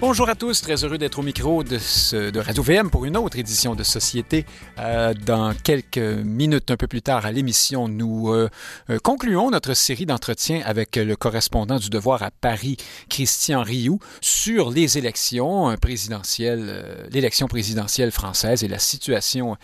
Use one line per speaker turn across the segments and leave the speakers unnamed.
Bonjour à tous, très heureux d'être au micro de, Radio VM pour une autre édition de Société. Euh, dans quelques minutes, un peu plus tard à l'émission, nous euh, euh, concluons notre série d'entretiens avec le correspondant du Devoir à Paris, Christian Rioux, sur les élections présidentielles, l'élection présidentielle française et la situation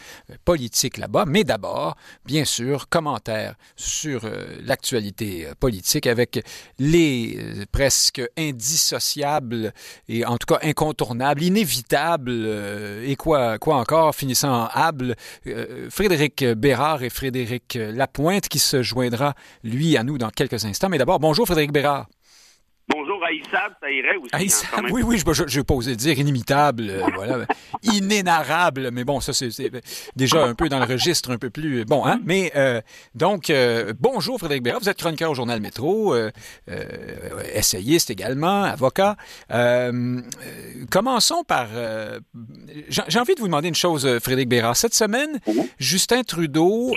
politique là-bas. Mais d'abord, bien sûr, commentaire sur l'actualité politique avec les presque indissociables et en tout cas incontournable, inévitable, euh, et quoi, quoi encore, finissant en able, euh, Frédéric Bérard et Frédéric Lapointe qui se joindra, lui, à nous dans quelques instants. Mais d'abord, bonjour Frédéric Bérard.
Bonjour Aïssab, ça irait aussi.
Hein, oui, oui, je, je, pas osé dire inimitable, euh, voilà, inénarrable, mais bon, ça c'est déjà un peu dans le registre un peu plus bon, hein. Mais euh, donc, euh, bonjour Frédéric Béra, vous êtes chroniqueur au journal Métro, essayiste également, avocat. commençons par, j'ai envie de vous demander une chose, Frédéric Béra. Cette semaine, Justin Trudeau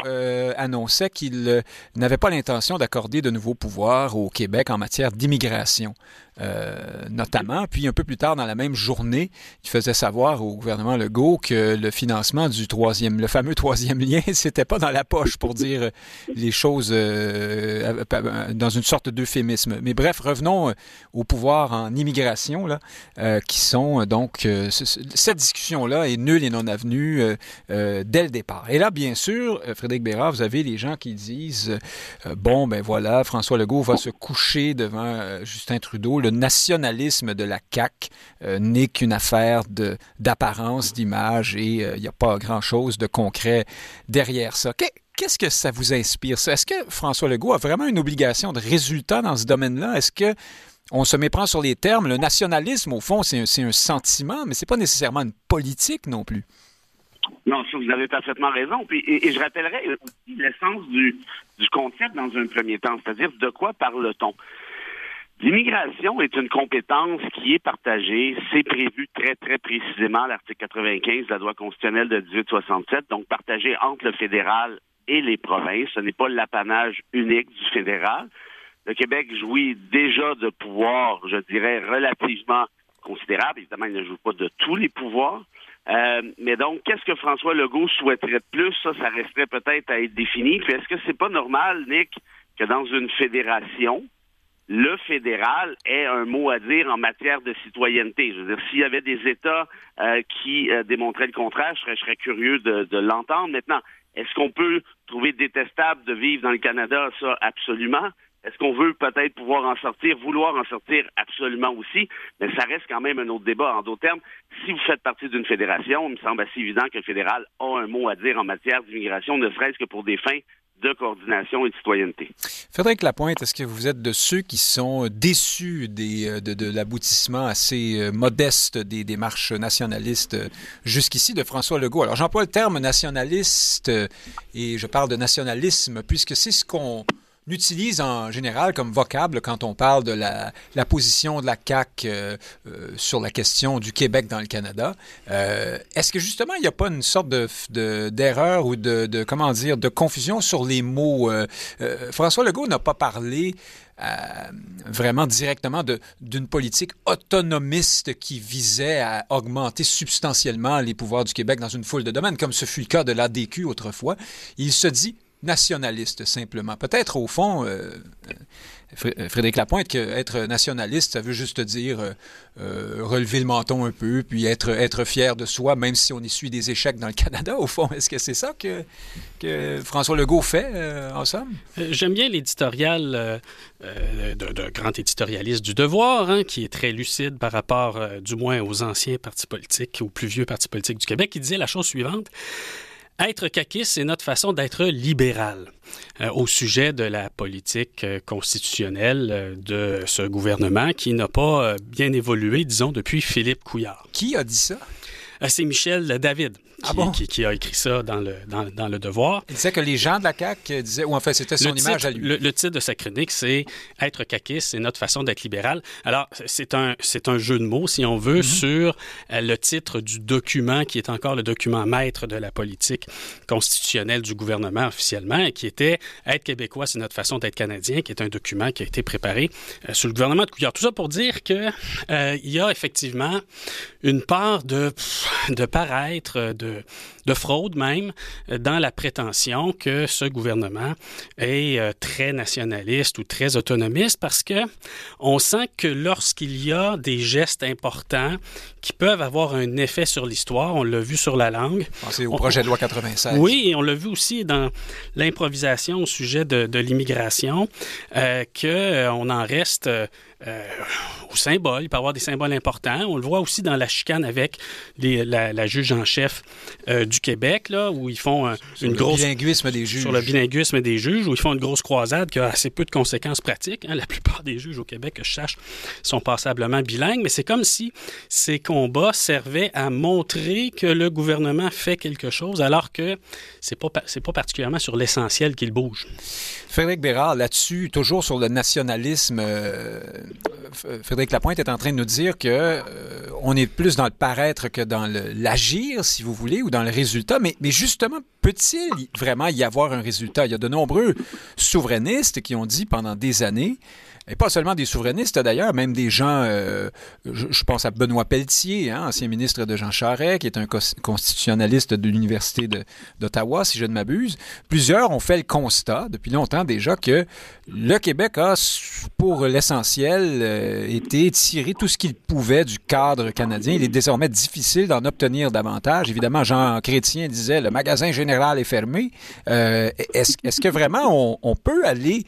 annonçait qu'il n'avait pas l'intention d'accorder de nouveaux pouvoirs au Québec en matière d'immigration connexion euh, notamment. Puis un peu plus tard dans la même journée, il faisait savoir au gouvernement Legault que le financement du troisième, le fameux troisième lien, c'était pas dans la poche pour dire les choses euh, dans une sorte d'euphémisme. Mais bref, revenons au pouvoir en immigration là, euh, qui sont donc cette discussion-là est nulle et non avenue dès le départ. Et là, bien sûr, Frédéric Bérard, vous avez les gens qui disent bon ben voilà, François Legault va se coucher devant Justin Trudeau. Le nationalisme de la CAQ euh, n'est qu'une affaire d'apparence, d'image et euh, il n'y a pas grand-chose de concret derrière ça. Qu'est-ce que ça vous inspire, Est-ce que François Legault a vraiment une obligation de résultat dans ce domaine-là? Est-ce que on se méprend sur les termes? Le nationalisme, au fond, c'est un, sentiment, mais c'est pas nécessairement une politique non plus.
Non, vous avez parfaitement raison. et, je rappellerai aussi l'essence du, du concept dans un premier temps, c'est-à-dire de quoi parle-t-on? L'immigration est une compétence qui est partagée. C'est prévu très, très précisément à l'article 95 de la loi constitutionnelle de 1867, donc partagée entre le fédéral et les provinces. Ce n'est pas l'apanage unique du fédéral. Le Québec jouit déjà de pouvoirs, je dirais, relativement considérables. Évidemment, il ne joue pas de tous les pouvoirs. Euh, mais donc, qu'est-ce que François Legault souhaiterait de plus? Ça, ça resterait peut-être à être défini. Puis est-ce que c'est pas normal, Nick, que dans une fédération, le fédéral ait un mot à dire en matière de citoyenneté. Je veux dire, s'il y avait des États euh, qui euh, démontraient le contraire, je serais, curieux de, de l'entendre. Maintenant, est-ce qu'on peut trouver détestable de vivre dans le Canada? Ça, absolument? Est-ce qu'on veut peut-être pouvoir en sortir, vouloir en sortir absolument aussi? Mais ça reste quand même un autre débat. En d'autres termes, si vous faites partie d'une fédération, il me semble assez évident que le fédéral a un mot à dire en matière d'immigration, ne serait-ce que pour des fins de coordination et de citoyenneté.
Frédéric Lapointe, est-ce que vous êtes de ceux qui sont déçus euh, de, l'aboutissement assez euh, modeste des démarches nationalistes euh, jusqu'ici de François Legault? Alors j'emploie le terme nationaliste et je parle de nationalisme puisque c'est ce qu'on utilise en général comme vocable quand on parle de la, position de la CAQ euh, euh, sur la question du Québec dans le Canada. Euh, est-ce que justement il n'y a pas une sorte de, d'erreur ou de, de, comment dire de confusion sur les mots François Legault n'a pas parlé vraiment directement d'une politique autonomiste qui visait à augmenter substantiellement les pouvoirs du Québec dans une foule de domaines, comme ce fut le cas de l'ADQ autrefois. Il se dit nationaliste, simplement. Peut-être, au fond, euh, euh, Frédéric Lapointe, qu'être nationaliste, ça veut juste dire euh, relever le menton un peu, puis être, être fier de soi, même si on essuie des échecs dans le Canada, au fond. Est-ce que c'est ça que, que François Legault fait, en somme?
J'aime bien l'éditorial de, grand éditorialiste du Devoir, hein, qui est très lucide par rapport, du moins, aux anciens partis politiques, aux plus vieux partis politiques du Québec, qui disait la chose suivante. Être caquiste, c'est notre façon d'être libéral euh, au sujet de la politique euh, constitutionnelle euh, de ce gouvernement qui n'a pas bien évolué, disons, depuis Philippe Couillard.
Qui a dit ça?
c'est Michel David, qui, ah qui, a écrit ça dans le, dans, le Devoir.
Il disait que les gens de la CAQ disaient, ou en fait, c'était son image à lui.
Le, titre de sa chronique, c'est Être caquiste, c'est notre façon d'être libéral. Alors, c'est un, un jeu de mots, si on veut, mm-hmm. sur euh, le titre du document qui est encore le document maître de la politique constitutionnelle du gouvernement officiellement, et qui était Être québécois, c'est notre façon d'être canadien, qui est un document qui a été préparé euh, sous le gouvernement de Couillard. Tout ça pour dire qu'il euh, y a effectivement une part de, de paraître, de, de fraude même, euh, dans la prétention que ce gouvernement est euh, très nationaliste ou très autonomiste parce que on sent que lorsqu'il y a des gestes importants qui peuvent avoir un effet sur l'histoire, on l'a vu sur la langue.
C'est au projet de loi 96.
Oui, et on l'a vu aussi dans l'improvisation au sujet de, l'immigration, euh, qu'on en reste euh, au symbole. Il peut y avoir des symboles importants. On le voit aussi dans la chicane avec la, juge en chef euh, du Québec, là, où ils font une grosse...
bilinguisme des juges.
Sur le bilinguisme des juges, où ils font une grosse croisade qui a assez peu de conséquences pratiques. Hein. La plupart des juges au Québec, que je sache, sont passablement bilingues, mais c'est comme si ces combats servaient à montrer que le gouvernement fait quelque chose, alors que c'est pas, c'est pas particulièrement sur l'essentiel qu'il bouge.
Frédéric Bérard, là-dessus, toujours sur le nationalisme, euh, Frédéric Lapointe est en train de nous dire que euh, on est plus dans le paraître que dans l'agir, si vous voulez, ou dans le résultat. Mais, mais justement, peut-il vraiment y avoir un résultat? Il y a de nombreux souverainistes qui ont dit pendant des années et pas seulement des souverainistes d'ailleurs, même des gens, euh, je, pense à Benoît Pelletier, hein, ancien ministre de Jean Charest, qui est un constitutionnaliste de l'Université d'Ottawa, si je ne m'abuse. Plusieurs ont fait le constat depuis longtemps déjà que le Québec a, pour l'essentiel, euh, été tiré tout ce qu'il pouvait du cadre canadien. Il est désormais difficile d'en obtenir davantage. Évidemment, Jean Chrétien disait le magasin général est fermé. Euh, est-ce que vraiment on peut aller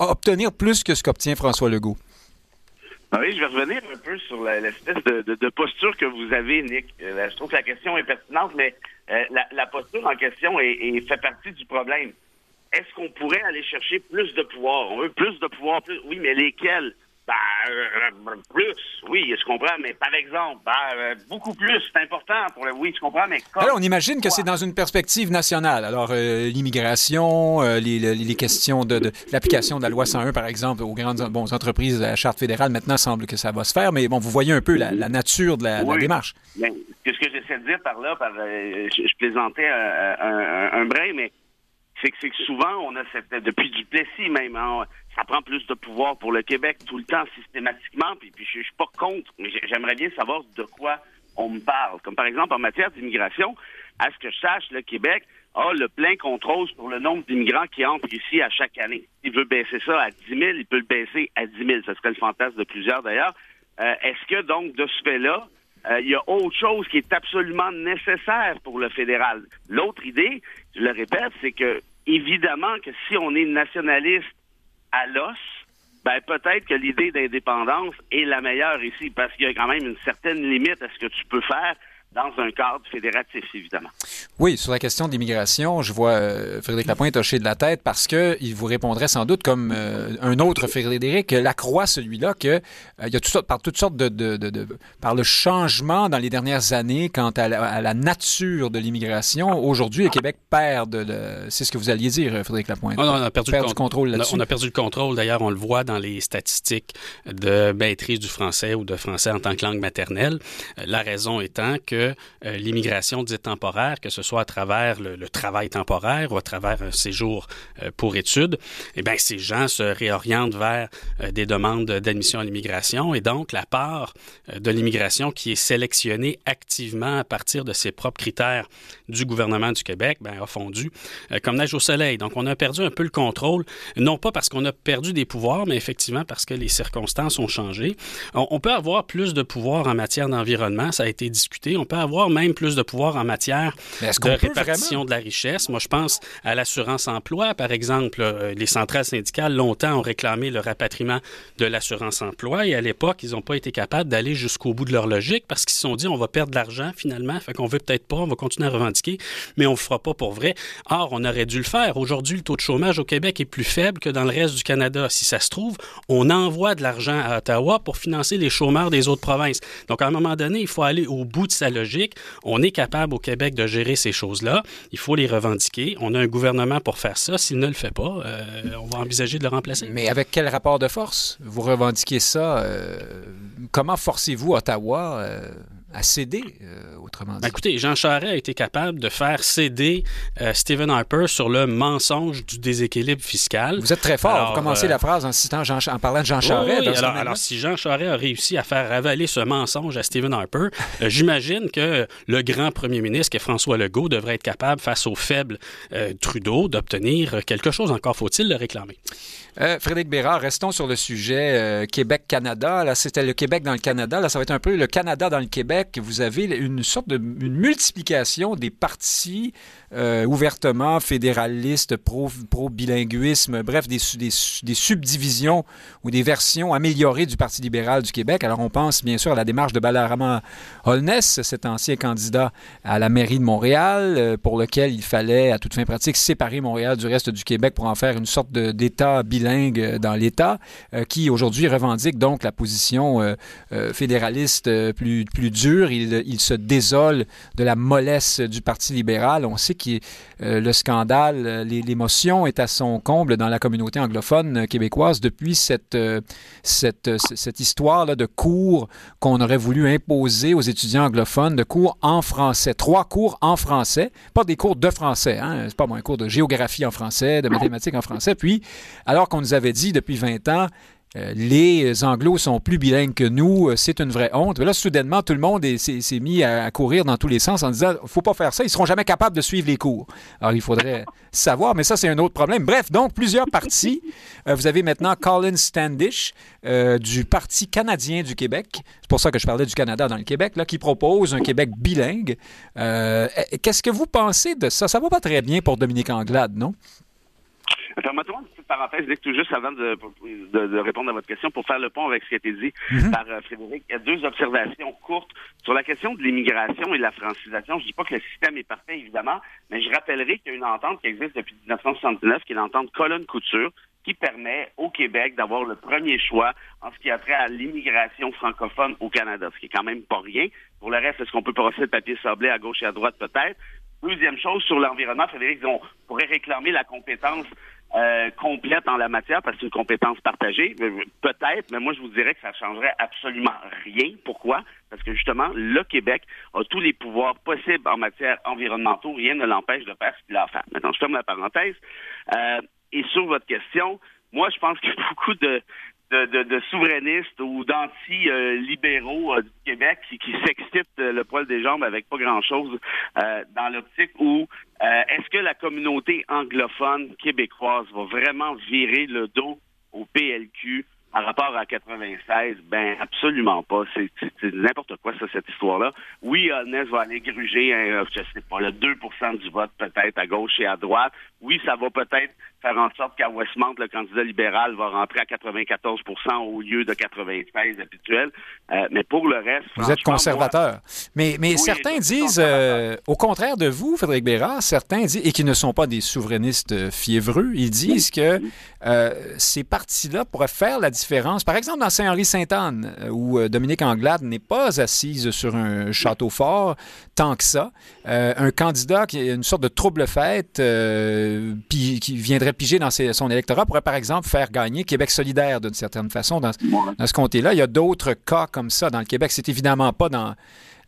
obtenir plus que ce qu'obtient François Legault?
Ah oui, je vais revenir un peu sur l'espèce de, posture que vous avez, Nick. Euh, je trouve que la question est pertinente, mais euh, la, posture en question est, fait partie du problème. Est-ce qu'on pourrait aller chercher plus de pouvoir? On veut plus de pouvoir, plus. Oui, mais lesquels? Ben, euh, plus, oui, je comprends, mais par exemple, ben, euh, beaucoup plus, c'est important pour le. Oui, je comprends, mais
Alors, on imagine que c'est dans une perspective nationale. Alors, euh, l'immigration, les, questions de, l'application de la loi 101, par exemple, aux grandes bon, entreprises de la Charte fédérale, maintenant, semble que ça va se faire, mais bon, vous voyez un peu la, nature de la, démarche.
Ben, ce que j'essaie de dire par là, par, je, plaisantais un, un, brin, mais c'est que, souvent, on a cette. Depuis du Plessis même, hein, ça prend plus de pouvoir pour le Québec tout le temps, systématiquement. Puis, puis je, suis pas contre, mais j'aimerais bien savoir de quoi on me parle. Comme par exemple en matière d'immigration, à ce que je sache, le Québec a le plein contrôle sur le nombre d'immigrants qui entrent ici à chaque année? Il veut baisser ça à 10 000, il peut le baisser à 10 000. Ce serait le fantasme de plusieurs d'ailleurs. Euh, est-ce que donc de ce fait-là, euh, il y a autre chose qui est absolument nécessaire pour le fédéral? L'autre idée, je le répète, c'est que évidemment que si on est nationaliste à l'os, ben peut-être que l'idée d'indépendance est la meilleure ici, parce qu'il y a quand même une certaine limite à ce que tu peux faire dans un cadre fédératif, évidemment.
Oui, sur la question d'immigration, je vois euh, Frédéric Lapointe hocher de la tête parce qu'il vous répondrait sans doute comme euh, un autre Frédéric Lacroix, celui-là, que euh, il y a tout ça, par toutes sortes de, de, de, par le changement dans les dernières années quant à la, nature de l'immigration. Aujourd'hui, le Québec perd de, c'est ce que vous alliez dire, Frédéric Lapointe.
On a perdu le contrôle là-dessus. On a perdu le contrôle. D'ailleurs, on le voit dans les statistiques de maîtrise du français ou de français en tant que langue maternelle. La raison étant que euh, l'immigration dite temporaire, que ce soit à travers le, travail temporaire ou à travers un séjour euh, pour études, eh bien, ces gens se réorientent vers euh, des demandes d'admission à l'immigration et donc la part de l'immigration qui est sélectionnée activement à partir de ses propres critères du gouvernement du Québec ben, a fondu comme neige au soleil. Donc, on a perdu un peu le contrôle, non pas parce qu'on a perdu des pouvoirs, mais effectivement parce que les circonstances ont changé. On, on peut avoir plus de pouvoir en matière d'environnement, ça a été discuté. On peut avoir même plus de pouvoir en matière de répartition de la richesse. Moi, je pense à l'assurance-emploi, par exemple. Euh, les centrales syndicales, longtemps, ont réclamé le rapatriement de l'assurance-emploi et à l'époque, ils n'ont pas été capables d'aller jusqu'au bout de leur logique parce qu'ils se sont dit on va perdre de l'argent finalement, fait qu'on veut peut-être pas, on va continuer à revendiquer, mais on ne le fera pas pour vrai. Or, on aurait dû le faire. Aujourd'hui, le taux de chômage au Québec est plus faible que dans le reste du Canada. Si ça se trouve, on envoie de l'argent à Ottawa pour financer les chômeurs des autres provinces. Donc, à un moment donné, il faut aller au bout de sa logique. On est capable au Québec de gérer ces choses-là. Il faut les revendiquer. On a un gouvernement pour faire ça. S'il ne le fait pas, euh, on va envisager de le remplacer.
Mais avec quel rapport de force vous revendiquez ça? Euh, comment forcez-vous Ottawa euh, à céder, euh, autrement dit.
Ben, écoutez, Jean Charest a été capable de faire céder euh, Stephen Harper sur le mensonge du déséquilibre fiscal.
Vous êtes très fort. vous commencez euh, la phrase en, citant Jean, en parlant de Jean Charest.
Oui, alors, alors, si Jean Charest a réussi à faire avaler ce mensonge à Stephen Harper, j'imagine que le grand premier ministre, qui est François Legault, devrait être capable, face au faible Trudeau, d'obtenir quelque chose. Encore faut-il le réclamer.
Frédéric Bérard, restons sur le sujet Québec-Canada. Là, c'était le Québec dans le Canada. Là, ça va être un peu le Canada dans le Québec que vous avez une sorte de multiplication des partis euh, ouvertement fédéralistes, pro-bilinguisme, bref, des, des, subdivisions ou des versions améliorées du Parti libéral du Québec. Alors, on pense bien sûr à la démarche de Balarama Holness, cet ancien candidat à la mairie de Montréal, euh, pour lequel il fallait, à toute fin pratique, séparer Montréal du reste du Québec pour en faire une sorte d'État bilingue euh, dans l'État, qui aujourd'hui revendique donc la position fédéraliste plus, plus dure il, se désole de la mollesse du Parti libéral. On sait que euh, le scandale, euh, l'émotion est à son comble dans la communauté anglophone québécoise depuis cette, euh, histoire là de cours qu'on aurait voulu imposer aux étudiants anglophones, de cours en français. Trois cours en français, pas des cours de français, hein, c'est pas un cours de géographie en français, de mathématiques en français. Puis, alors qu'on nous avait dit depuis 20 ans, euh, les Anglos sont plus bilingues que nous, euh, c'est une vraie honte. Mais là, soudainement, tout le monde s'est mis à, courir dans tous les sens en disant faut pas faire ça, ils seront jamais capables de suivre les cours. Alors, il faudrait savoir, mais ça, c'est un autre problème. Bref, donc, plusieurs partis. Euh, vous avez maintenant Colin Standish du Parti canadien du Québec. C'est pour ça que je parlais du Canada dans le Québec, là, qui propose un Québec bilingue. Qu'est-ce que vous pensez de ça? Ça va pas très bien pour Dominique Anglade, non?
Permettez-moi une petite parenthèse, tout juste avant de, de, répondre à votre question, pour faire le pont avec ce qui a été dit mhm. par euh, Frédéric. Il y a deux observations courtes sur la question de l'immigration et de la francisation. Je dis pas que le système est parfait, évidemment, mais je rappellerai qu'il y a une entente qui existe depuis 1979, qui est l'entente colonne-couture, qui permet au Québec d'avoir le premier choix en ce qui a trait à l'immigration francophone au Canada, ce qui est quand même pas rien. Pour le reste, est-ce qu'on peut passer le papier sablé à gauche et à droite? Peut-être? Deuxième chose, sur l'environnement, Frédéric, on pourrait réclamer la compétence euh, complète en la matière parce que c'est une compétence partagée. Euh, peut-être, mais moi je vous dirais que ça changerait absolument rien. Pourquoi? Parce que justement, le Québec a tous les pouvoirs possibles en matière environnementale. Rien ne l'empêche de faire ce qu'il a à faire. Maintenant, je ferme la parenthèse. Euh, et sur votre question, moi, je pense que beaucoup de, souverainistes ou d'anti-libéraux euh, du Québec qui, qui s'excitent le poil des jambes avec pas grand-chose euh, dans l'optique où euh, est-ce que la communauté anglophone québécoise va vraiment virer le dos au PLQ par rapport à 96, ben absolument pas. C'est n'importe quoi, ça, cette histoire-là. Oui, Holness va aller gruger, hein, je sais pas, le 2 du vote peut-être à gauche et à droite. Oui, ça va peut-être faire en sorte qu'à Westmount, le candidat libéral va rentrer à 94 au lieu de 96 habituel. Euh, mais pour le reste...
Vous êtes conservateur. mais mais certains disent, euh, au contraire de vous, Frédéric Bérard, certains disent, et qui ne sont pas des souverainistes fiévreux, ils disent que ces partis-là pourraient faire la différence. Par exemple, dans Saint-Henri-Sainte-Anne, où Dominique Anglade n'est pas assise sur un château fort tant que ça, un candidat qui est une sorte de trouble-fête, qui viendrait piger dans son électorat pourrait, par exemple, faire gagner Québec solidaire d'une certaine façon dans, ce comté-là. Il y a d'autres cas comme ça dans le Québec. C'est évidemment pas dans,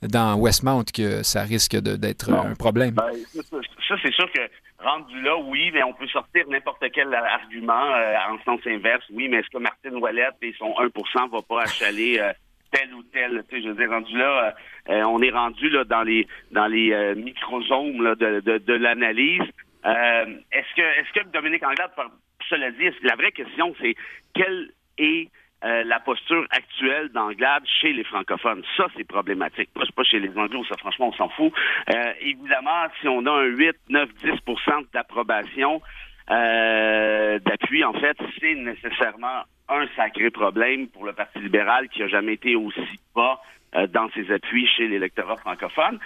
dans Westmount que ça risque d'être un problème. Ben,
ça, c'est sûr que rendu là, oui, mais on peut sortir n'importe quel argument euh, en sens inverse. Oui, mais est-ce que Martine Ouellette et son 1% va pas achaler euh, tel ou tel? Tu sais, je veux dire, rendu là, euh, on est rendu là dans les dans les de, de, l'analyse. Est-ce que est-ce que Dominique Anglade, cela dit, la vraie question, c'est quelle est euh, la posture actuelle d'Anglade chez les francophones. Ça, c'est problématique. Pas, pas chez les anglos, ça, franchement, on s'en fout. Euh, évidemment, si on a un 8, 9, 10% d'approbation, d'appui, en fait, c'est nécessairement un sacré problème pour le Parti libéral qui a jamais été aussi bas dans ses appuis chez l'électorat francophone.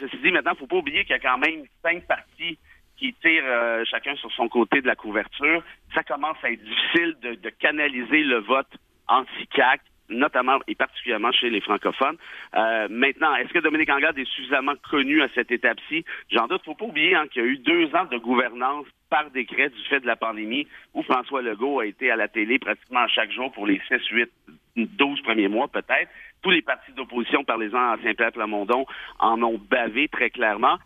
ceci dit, maintenant, il ne faut pas oublier qu'il y a quand même cinq partis qui tirent euh, chacun sur son côté de la couverture, ça commence à être difficile de, canaliser le vote anti-CAC notamment et particulièrement chez les francophones. Euh, maintenant, est-ce que Dominique Anglade est suffisamment connu à cette étape-ci? J'en doute. Faut pas oublier hein, qu'il y a eu deux ans de gouvernance par décret du fait de la pandémie où François Legault a été à la télé pratiquement chaque jour pour les 6, 8, 12 premiers mois peut-être. Tous les partis d'opposition, parlez-en à Saint-Pierre-Plamondon, en ont bavé très clairement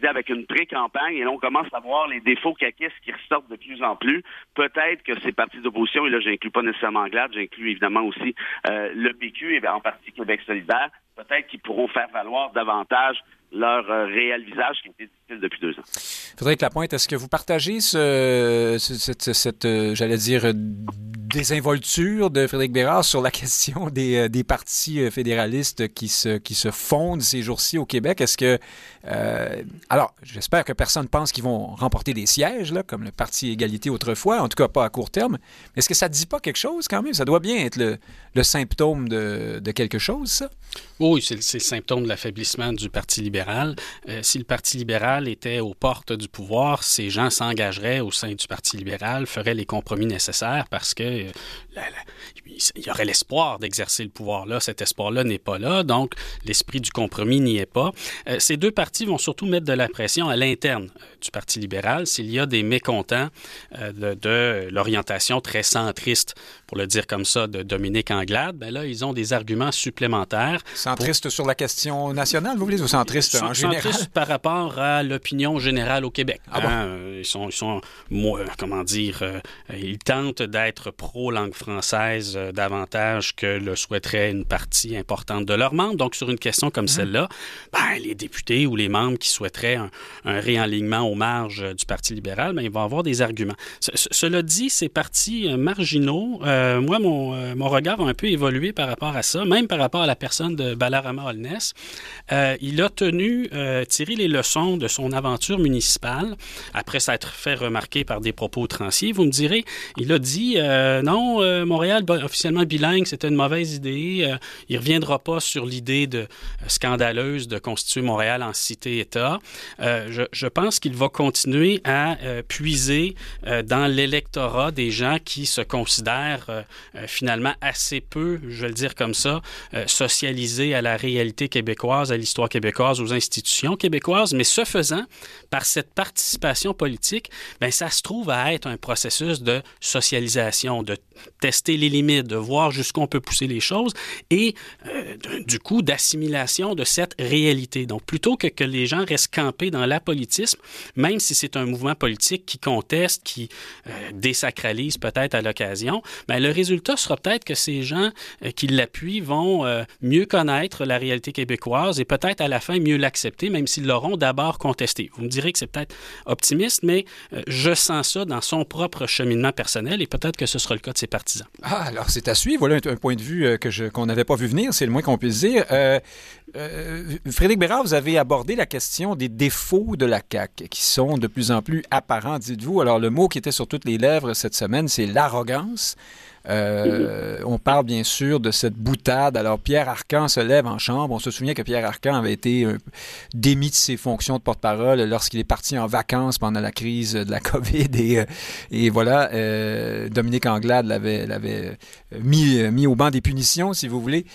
dit avec une pré-campagne, et là, on commence à voir les défauts caquistes qui ressortent de plus en plus. Peut-être que ces partis d'opposition, et là, j'inclus pas nécessairement Glad, j'inclus évidemment aussi euh, le PQ et en partie Québec solidaire, peut-être qu'ils pourront faire valoir davantage leur euh, réel visage qui était difficile depuis deux ans.
Frédéric Lapointe, est-ce que vous partagez ce, cette, cette euh, j'allais dire, désinvolture de Frédéric Bérard sur la question des, euh, des partis euh, fédéralistes qui se, qui se fondent ces jours-ci au Québec. Est-ce que... Euh, alors, j'espère que personne pense qu'ils vont remporter des sièges, là, comme le Parti Égalité autrefois, en tout cas pas à court terme. Mais est-ce que ça ne dit pas quelque chose quand même? Ça doit bien être le, le symptôme de, de, quelque chose, ça?
Oui, c'est le symptôme de l'affaiblissement du Parti libéral. si le Parti libéral était aux portes du pouvoir, ces gens s'engageraient au sein du Parti libéral, feraient les compromis nécessaires parce que 来来。Il y aurait l'espoir d'exercer le pouvoir là. Cet espoir-là n'est pas là, donc l'esprit du compromis n'y est pas. Euh, ces deux partis vont surtout mettre de la pression à l'interne euh, du Parti libéral s'il y a des mécontents euh, de, l'orientation très centriste, pour le dire comme ça, de Dominique Anglade. Ben là, ils ont des arguments supplémentaires.
Centriste sur la question nationale, vous voulez, ou centriste en général? Centriste
par rapport à l'opinion générale au Québec. Ah hein, Ils sont, ils sont comment dire, ils tentent d'être pro-langue française davantage que le souhaiterait une partie importante de leurs membres. Donc, sur une question comme mhm. celle-là, ben, les députés ou les membres qui souhaiteraient un, réalignement aux marges euh, du Parti libéral, ben, ils vont avoir des arguments. cela dit, ces partis euh, marginaux, moi, mon, mon, regard a un peu évolué par rapport à ça, même par rapport à la personne de Balarama Holness. il a tenu, tirer les leçons de son aventure municipale, après s'être fait remarquer par des propos transiers. Vous me direz, il a dit non, euh, Montréal officiellement bilingue, c'était une mauvaise idée. Euh, il ne reviendra pas sur l'idée euh, scandaleuse de constituer Montréal en cité-État. Je, pense qu'il va continuer à puiser dans l'électorat des gens qui se considèrent finalement assez peu, je vais le dire comme ça, socialisés à la réalité québécoise, à l'histoire québécoise, aux institutions québécoises. Mais ce faisant, par cette participation politique, ben, ça se trouve à être un processus de socialisation, de tester les limites, de voir jusqu'où on peut pousser les choses et euh, du coup d'assimilation de cette réalité. Donc plutôt que que les gens restent campés dans l'apolitisme, même si c'est un mouvement politique qui conteste, qui euh, désacralise peut-être à l'occasion, mais ben, le résultat sera peut-être que ces gens euh, qui l'appuient vont mieux connaître la réalité québécoise et peut-être à la fin mieux l'accepter, même s'ils l'auront d'abord contesté. Vous me direz que c'est peut-être optimiste, mais je sens ça dans son propre cheminement personnel et peut-être que ce sera le cas de ses partisans.
Ah, c'est à suivre. Voilà un, point de vue euh, que qu'on n'avait pas vu venir, c'est le moins qu'on puisse dire. Euh, euh, Frédéric Bérard, vous avez abordé la question des défauts de la CAQ qui sont de plus en plus apparents, dites-vous. Alors le mot qui était sur toutes les lèvres cette semaine, c'est l'arrogance. Euh, on parle bien sûr de cette boutade. Alors Pierre Arcan se lève en chambre. On se souvient que Pierre Arcan avait été euh, démis de ses fonctions de porte-parole lorsqu'il est parti en vacances pendant la crise de la COVID. Et, euh, voilà, Dominique Anglade l'avait, mis, au banc des punitions, si vous voulez,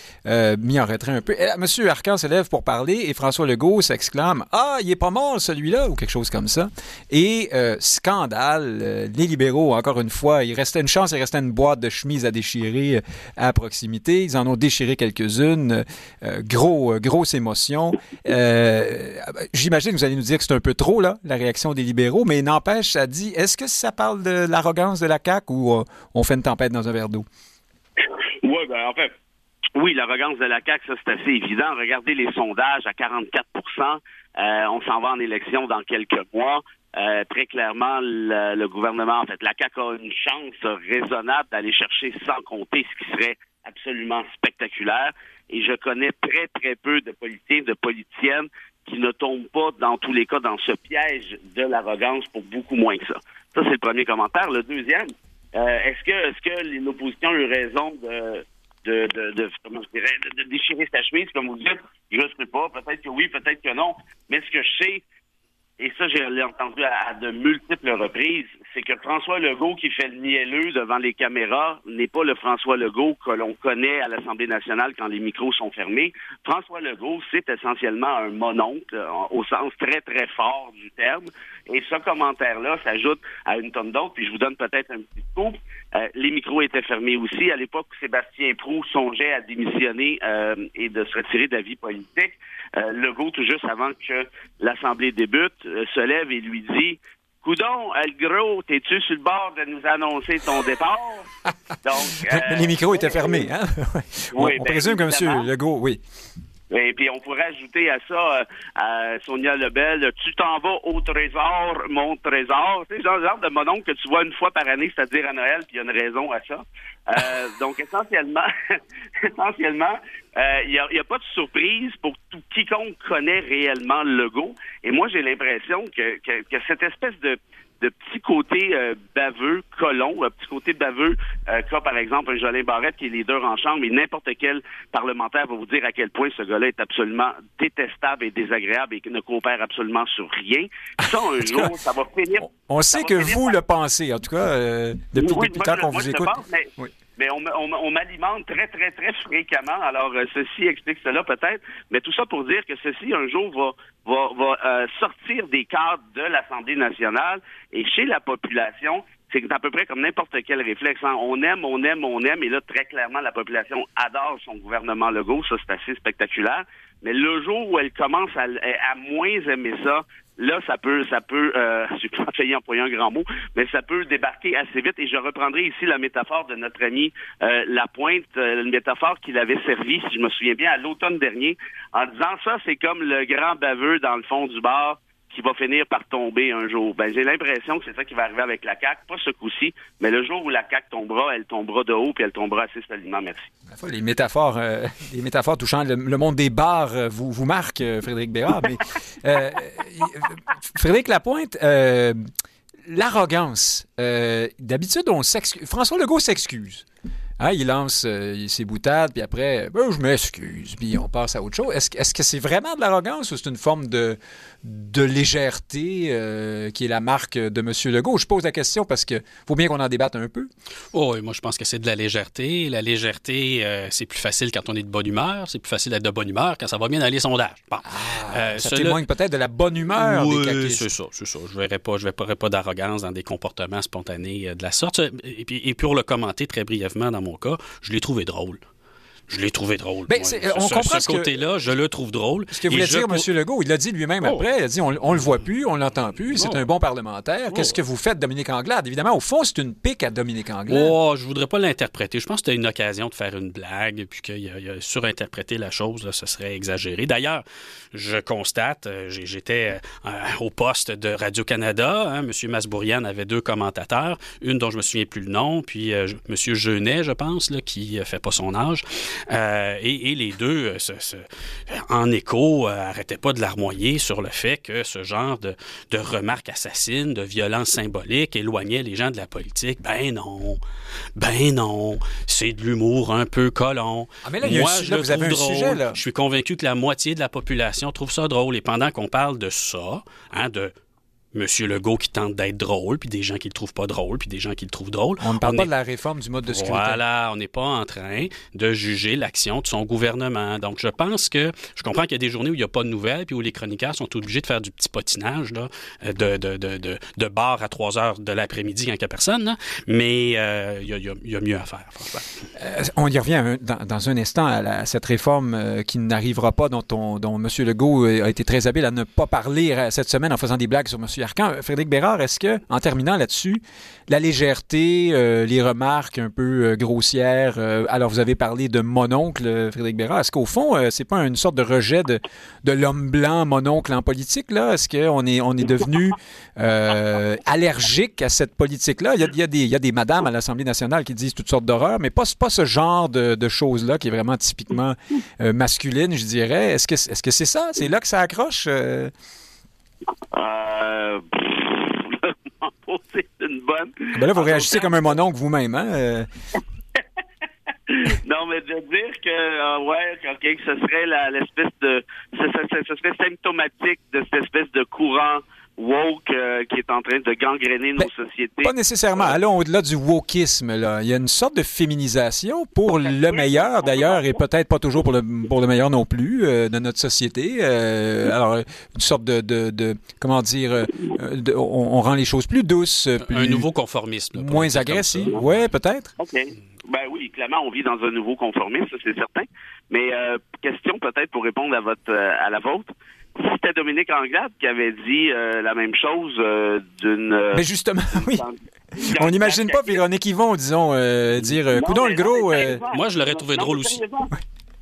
mis en retrait un peu. Monsieur Arcan se lève pour parler et François Legault s'exclame Ah, il est pas mort celui-là ou quelque chose comme ça. Et scandale, les libéraux, encore une fois, il restait une chance, il restait une boîte de chemises à déchirer euh, à proximité. Ils en ont déchiré quelques-unes. Euh, gros, euh, grosse émotion. J'imagine que vous allez nous dire que c'est un peu trop, là, la réaction des libéraux, mais n'empêche, ça dit, est-ce que ça parle de l'arrogance de la CAQ ou on fait une tempête dans un verre d'eau?
Oui, ben, en fait, oui, l'arrogance de la CAQ, ça, c'est assez évident. Regardez les sondages à 44 On s'en va en élection dans quelques mois. Euh, très clairement, le, gouvernement, en fait, la CAQ a une chance raisonnable d'aller chercher sans compter ce qui serait absolument spectaculaire. Et je connais très, très peu de politiciens, de politiciennes qui ne tombent pas, dans tous les cas, dans ce piège de l'arrogance pour beaucoup moins que ça. Ça, c'est le premier commentaire. Le deuxième, euh, est-ce que, est-ce que l'opposition a eu raison de, de, comment je dirais, de, déchirer sa chemise, comme vous dites? Je ne sais pas. Peut-être que oui, peut-être que non. Mais ce que je sais, et ça, je l'ai entendu à, de multiples reprises, c'est que François Legault qui fait le nielleux devant les caméras n'est pas le François Legault que l'on connaît à l'Assemblée nationale quand les micros sont fermés. François Legault, c'est essentiellement un mononcle euh, au sens très, très fort du terme. Et ce commentaire-là s'ajoute à une tonne d'autres. Puis je vous donne peut-être un petit coup. Euh, les micros étaient fermés aussi. À l'époque, Sébastien Prou songeait à démissionner euh, et de se retirer de la vie politique. Euh, Legault, tout juste avant que l'Assemblée débute, se lève et lui dit Coudon, le gros, t'es-tu sur le bord de nous annoncer ton départ?
Donc, les micros étaient fermés, hein? on, ben, présume que M. Legault, oui.
Et puis on pourrait ajouter à ça, à Sonia Lebel, tu t'en vas au trésor, mon trésor. C'est genre, genre de monon que tu vois une fois par année, c'est-à-dire à Noël, puis il y a une raison à ça. Euh, donc essentiellement, essentiellement, euh, il n'y a, a, pas de surprise pour tout quiconque connaît réellement le logo. Et moi, j'ai l'impression que, que, que cette espèce de de petits côtés euh, baveux, colons, un petit côté baveux, euh, comme par exemple un Jolin Barrette qui est leader en chambre, mais n'importe quel parlementaire va vous dire à quel point ce gars-là est absolument détestable et désagréable et qui ne coopère absolument sur rien. Ça, un jour, ça va finir.
On, sait que vous le pensez, en tout cas, euh, depuis, oui, depuis temps qu'on vous écoute.
Pense, mais, oui mais on, on, m'alimente très, très, très fréquemment. Alors, euh, ceci explique cela peut-être, mais tout ça pour dire que ceci, un jour, va, va, va euh, sortir des cadres de l'Assemblée nationale et chez la population, c'est à peu près comme n'importe quel réflexe. Hein. On aime, on aime, on aime, et là, très clairement, la population adore son gouvernement Legault. Ça, c'est assez spectaculaire. Mais le jour où elle commence à, à moins aimer ça, là, ça peut, ça peut, euh, je vais failli employer un grand mot, mais ça peut débarquer assez vite. Et je reprendrai ici la métaphore de notre ami euh, Lapointe, euh, une métaphore qu'il avait servi, si je me souviens bien, à l'automne dernier, en disant ça, c'est comme le grand baveux dans le fond du bar qui va finir par tomber un jour. Ben, j'ai l'impression que c'est ça qui va arriver avec la CAQ, pas ce coup-ci, mais le jour où la CAQ tombera, elle tombera de haut puis elle tombera assez solidement. Merci.
Les métaphores, euh, les métaphores touchant le, monde des bars euh, vous, vous marquent, euh, Frédéric Bérard. Mais, Frédéric Lapointe, l'arrogance. D'habitude, on s'excuse. François Legault s'excuse. Hein, il lance ses boutades, puis après, ben, je m'excuse, puis on passe à autre chose. Est-ce, est-ce que c'est vraiment de l'arrogance ou c'est une forme de, de légèreté euh, qui est la marque de M. Legault? Je pose la question parce que faut bien qu'on en débatte un peu.
Oh, moi, je pense que c'est de la légèreté. La légèreté, euh, c'est plus facile quand on est de bonne humeur. C'est plus facile d'être de bonne humeur quand ça va bien dans les sondages.
Ah, euh, ça témoigne peut-être de la bonne humeur
oui, des c'est ça, c'est ça. Je ne verrai pas, je verrai pas d'arrogance dans des comportements spontanés de la sorte. Et, puis, et pour le commenter très brièvement dans mon cas, je l'ai trouvé drôle. Je l'ai trouvé drôle.
Ben, on comprend
ce, côté-là, je le trouve drôle.
Ce que voulait dire M. Legault, il l'a dit lui-même oh. après. Il a dit on, ne le voit plus, on l'entend plus. C'est oh. un bon parlementaire. Qu'est-ce que vous faites, Dominique Anglade? Évidemment, au fond, c'est une pique à Dominique Anglade.
Oh, je voudrais pas l'interpréter. Je pense que c'était une occasion de faire une blague, puis qu'il a, surinterprété la chose, là, ce serait exagéré. D'ailleurs, je constate, euh, j'étais euh, au poste de Radio Canada. Hein, M. Masbourian avait deux commentateurs, une dont je me souviens plus le nom, puis euh, M. Jeunet, je pense, là, qui fait pas son âge. Euh, et, les deux, euh, en écho, euh, arrêtaient pas de larmoyer sur le fait que ce genre de, remarques assassines, de violences symboliques éloignait les gens de la politique. Ben non, ben non, c'est de l'humour un peu colon.
Ah, mais là, Moi, je vous avez un Sujet, là.
Je suis convaincu que la moitié de la population trouve ça drôle. Et pendant qu'on parle de ça, hein, de M. Legault qui tente d'être drôle, puis des gens qui le trouvent pas drôle, puis des gens qui le trouvent drôle.
On ne parle pas de la réforme du mode de scrutin.
Voilà, on n'est pas en train de juger l'action de son gouvernement. Donc, je pense que je comprends qu'il y a des journées où il n'y a pas de nouvelles, puis où les chroniqueurs sont obligés de faire du petit potinage là, de, de, de, de, de bar à 3 heures de l'après-midi quand il n'y a personne. Mais euh, il, y a, mieux à faire, franchement.
Euh, on y revient dans, un instant à, cette réforme euh, qui n'arrivera pas, dont, dont M. Legault a été très habile à ne pas parler cette semaine en faisant des blagues sur M. Frédéric Bérard, est-ce que, en terminant là-dessus, la légèreté, euh, les remarques un peu euh, grossières, euh, alors vous avez parlé de mononcle, Frédéric Bérard, est-ce qu'au fond, c'est pas une sorte de rejet de, l'homme blanc mononcle en politique, là? Est-ce qu'on est, devenu allergique à cette politique-là? Il y a, des, madames à l'Assemblée nationale qui disent toutes sortes d'horreurs, mais pas, ce genre de, choses-là qui est vraiment typiquement masculine, je dirais. Est-ce que c'est -ce c'est ça? C'est là que ça accroche?
Euh, c'est une bonne.
Ah, ben là, vous réagissez comme un mononcle vous-même, hein? Euh?
non, mais de dire que, euh, ouais, que ce serait l'espèce de. Ce, serait symptomatique de cette espèce de courant woke euh, qui est en train de gangréner nos
Ben,
sociétés.
Pas nécessairement. Allons au-delà du wokisme. Là. Il y a une sorte de féminisation pour le meilleur, d'ailleurs, et peut-être pas toujours pour le, pour le meilleur non plus euh, de notre société. Euh, alors, une sorte de, de, de comment dire, euh, de- on, on rend les choses plus douces, plus,
Un nouveau conformisme. là,
moins agressif. Ouais, peut-être.
OK. Ben oui, clairement, on vit dans un nouveau conformisme, ça, c'est certain. Mais euh, question peut-être pour répondre à votre euh, à la vôtre. C'était Dominique Anglade qui avait dit euh, la même chose euh, d'une. euh,
Mais justement, oui. On n'imagine pas Véronique Yvon, disons, euh, dire Coudon le gros. euh.
Moi, je l'aurais trouvé
Non,
drôle aussi.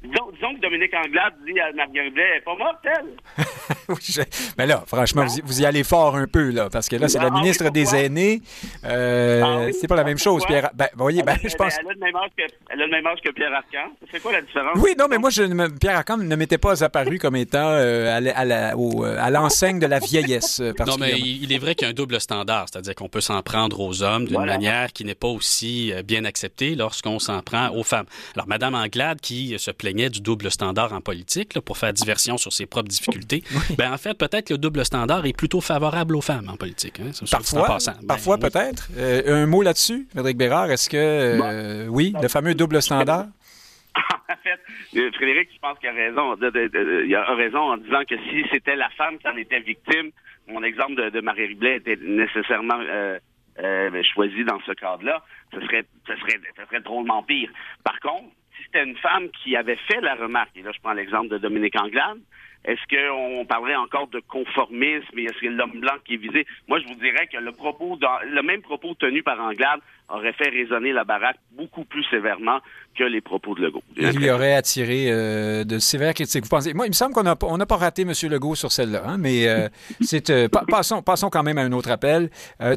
Disons, disons que Dominique Anglade dit à Marguerite Blais, elle est pas morte, elle.
Oui, je- Mais là, franchement, vous y, vous y allez fort un peu, là, parce que là, c'est la
Ah oui,
ministre des? Aînés. Euh,
Ah oui,
c'est pas la même chose? Pierre. Ben, voyez, ben,
Elle-
je pense.
Elle a, le même âge que, elle a le même âge que Pierre Arcan. C'est quoi la différence?
Oui, non, mais moi, je, Pierre Arcand ne m'était pas apparu comme étant euh, à la- à la- au- euh, à l'enseigne de la vieillesse. euh,
Non, mais il est vrai qu'il y a un double standard, c'est-à-dire qu'on peut s'en prendre aux hommes d'une
Voilà.
manière qui n'est pas aussi bien acceptée lorsqu'on s'en prend aux femmes. Alors, Madame Anglade, qui se plaignait du double standard en politique là, pour faire diversion sur ses propres difficultés, ben en fait, peut-être que le double standard est plutôt favorable aux femmes en politique. Hein,
Parfois.
Ben,
parfois
oui.
peut-être. Euh, un mot là-dessus, Frédéric Bérard, est-ce que, euh, oui, le fameux double standard?
en fait, euh, Frédéric, je pense qu'il a raison. il a raison en disant que si c'était la femme qui en était victime, mon exemple de, de Marie Riblet était nécessairement euh, euh, choisi dans ce cadre-là. Ce serait, ce serait, ce serait drôlement pire. Par contre, c'était une femme qui avait fait la remarque, et là je prends l'exemple de Dominique Anglade, est-ce qu'on parlerait encore de conformisme et est-ce que l'homme blanc qui est visé? Moi, je vous dirais que le propos, le même propos tenu par Anglade aurait fait résonner la baraque beaucoup plus sévèrement que les propos de Legault.
Il lui aurait attiré euh, de sévères critiques. Vous pensez? Moi, il me semble qu'on n'a pas, on n'a pas raté M. Legault sur celle-là, hein, mais euh, c'est, euh, pa- passons, passons quand même à un autre appel.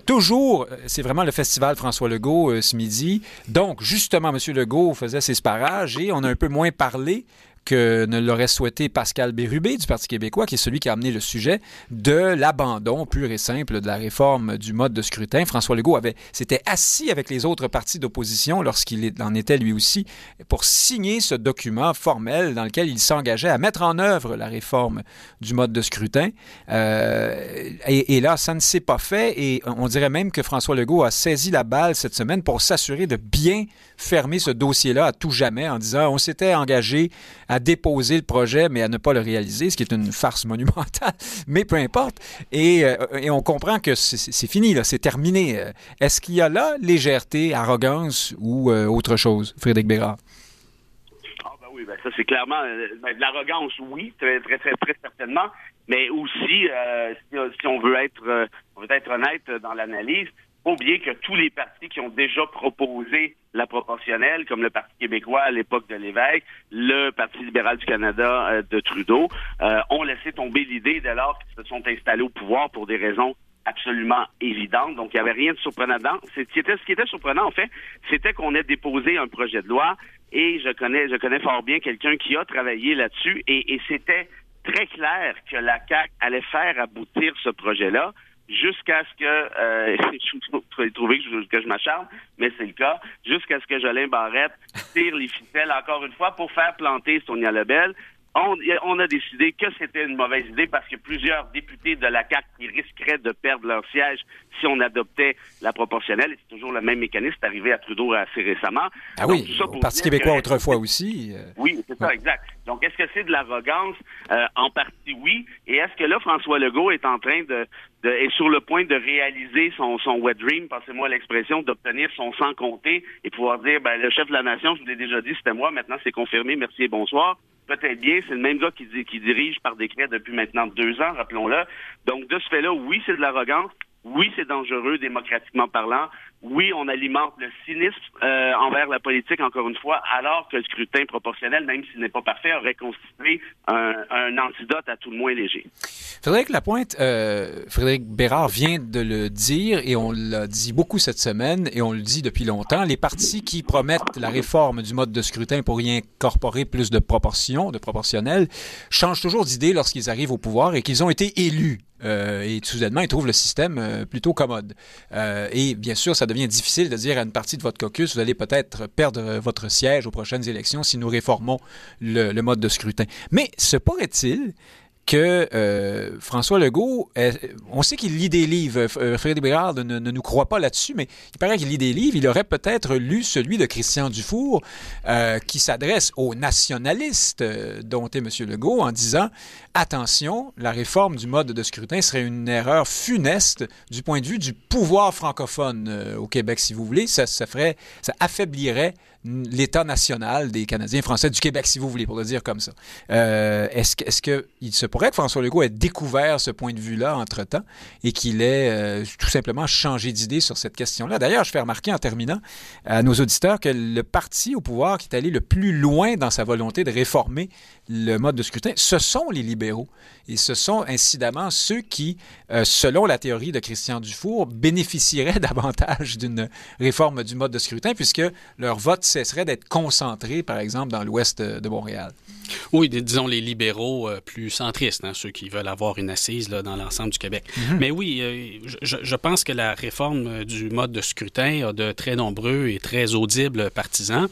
Toujours, c'est vraiment le festival François Legault ce midi. Donc, justement, M. Legault faisait ses sparages et on a un peu moins parlé que ne l'aurait souhaité Pascal Bérubé du Parti québécois, qui est celui qui a amené le sujet de l'abandon pur et simple de la réforme du mode de scrutin. François Legault avait s'était assis avec les autres partis d'opposition lorsqu'il en était lui aussi pour signer ce document formel dans lequel il s'engageait à mettre en œuvre la réforme du mode de scrutin. Euh, et là, ça ne s'est pas fait et on dirait même que François Legault a saisi la balle cette semaine pour s'assurer de bien fermer ce dossier-là à tout jamais en disant on s'était engagé à déposer le projet mais à ne pas le réaliser, ce qui est une farce monumentale, mais peu importe. Et, euh, et on comprend que c'est- fini, c'est terminé. Euh, Est-ce qu'il y a là légèreté, arrogance ou euh, autre chose, Frédéric Bérard?
Ah ben oui, ben ça c'est clairement ben, de l'arrogance, oui, très très très certainement, mais aussi si, si on veut être on veut être honnête dans l'analyse, faut oublier que tous les partis qui ont déjà proposé la proportionnelle, comme le Parti québécois à l'époque de l'évêque, le Parti libéral du Canada euh, de Trudeau, euh, ont laissé tomber l'idée dès lors qu'ils se sont installés au pouvoir pour des raisons absolument évidentes. Donc, il n'y avait rien de surprenant dedans. C'est- Ce qui était, ce qui était surprenant, en fait, c'était qu'on ait déposé un projet de loi et je connais, je connais fort bien quelqu'un qui a travaillé là-dessus et, et c'était très clair que la CAQ allait faire aboutir ce projet-là jusqu'à ce que, euh, je vais trouver que je, que je m'acharne, mais c'est le cas, jusqu'à ce que Jolin Barrette tire les ficelles encore une fois pour faire planter Sonia Lebel. On, on a décidé que c'était une mauvaise idée parce que plusieurs députés de la CAQ qui risqueraient de perdre leur siège si on adoptait la proportionnelle. Et c'est toujours le même mécanisme, arrivé à Trudeau assez récemment.
Ah
Donc,
oui,
ça
au Parti québécois
que-
autrefois aussi. euh,
oui, c'est ça, exact. Donc, est-ce que c'est de l'arrogance? Euh, en partie, oui. Et est-ce que là, François Legault est en train de, de est sur le point de réaliser son, son wet dream, passez-moi l'expression, d'obtenir son sans compter et pouvoir dire, ben, le chef de la nation, je vous l'ai déjà dit, c'était moi, maintenant c'est confirmé, merci et bonsoir. Peut-être bien, c'est le même gars qui, qui dirige par décret depuis maintenant deux ans, rappelons-le. Donc, de ce fait-là, oui, c'est de l'arrogance. Oui, c'est dangereux, démocratiquement parlant. Oui, on alimente le cynisme euh, envers la politique, encore une fois, alors que le scrutin proportionnel, même s'il n'est pas parfait, aurait constitué un, un antidote à tout le moins léger.
Frédéric Lapointe, euh, Frédéric Bérard vient de le dire et on l'a dit beaucoup cette semaine et on le dit depuis longtemps. Les partis qui promettent la réforme du mode de scrutin pour y incorporer plus de proportions, de proportionnel, changent toujours d'idée lorsqu'ils arrivent au pouvoir et qu'ils ont été élus. Euh, et soudainement, ils trouvent le système euh, plutôt commode. Euh, et bien sûr, ça devient difficile de dire à une partie de votre caucus, vous allez peut-être perdre votre siège aux prochaines élections si nous réformons le, le mode de scrutin. Mais se pourrait-il que euh, François Legault, on sait qu'il lit des livres. Frédéric Bérard ne, nous croit pas là-dessus, mais il paraît qu'il lit des livres. Il aurait peut-être lu celui de Christian Dufour, qui s'adresse aux nationalistes, dont est M. Legault, en disant attention, la réforme du mode de scrutin serait une erreur funeste du point de vue du pouvoir francophone au Québec, si vous voulez. Ça, ça ferait, ça affaiblirait l'État national des Canadiens français du Québec, si vous voulez, pour le dire comme ça. Euh, est-ce qu'il est que se pourrait que François Legault ait découvert ce point de vue-là entre-temps et qu'il ait euh, tout simplement changé d'idée sur cette question-là? D'ailleurs, je fais remarquer en terminant à nos auditeurs que le parti au pouvoir qui est allé le plus loin dans sa volonté de réformer le mode de scrutin, ce sont les libéraux. Et ce sont incidemment ceux qui, euh, selon la théorie de Christian Dufour, bénéficieraient davantage d'une réforme du mode de scrutin puisque leur vote cesserait d'être concentré, par exemple, dans l'ouest de Montréal.
Oui, disons les libéraux euh, plus centristes, hein, ceux qui veulent avoir une assise là, dans l'ensemble du Québec. Mhm. Mais oui, euh, je, pense que la réforme euh, du mode de scrutin a de très nombreux et très audibles partisans,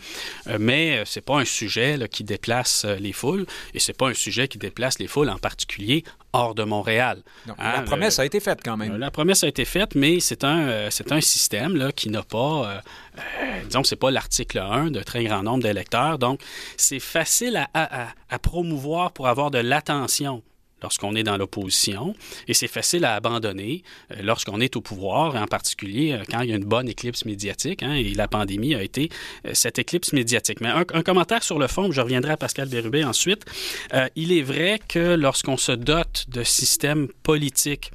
mais c'est pas un sujet qui déplace les foules, et c'est pas un sujet qui déplace les foules en particulier hors de Montréal.
la hein, promesse a été faite quand même.
La promesse a été faite, mais c'est un, c'est un système là, qui n'a pas, disons que c'est pas l'article 1 de très grand nombre d'électeurs, donc c'est facile à, promouvoir pour avoir de l'attention lorsqu'on est dans l'opposition, et c'est facile à abandonner euh, lorsqu'on est au pouvoir, en particulier euh, quand il y a une bonne éclipse médiatique, hein, et la pandémie a été euh, cette éclipse médiatique. Mais un, commentaire sur le fond, je reviendrai à Pascal Bérubé ensuite. il est vrai que lorsqu'on se dote de systèmes politiques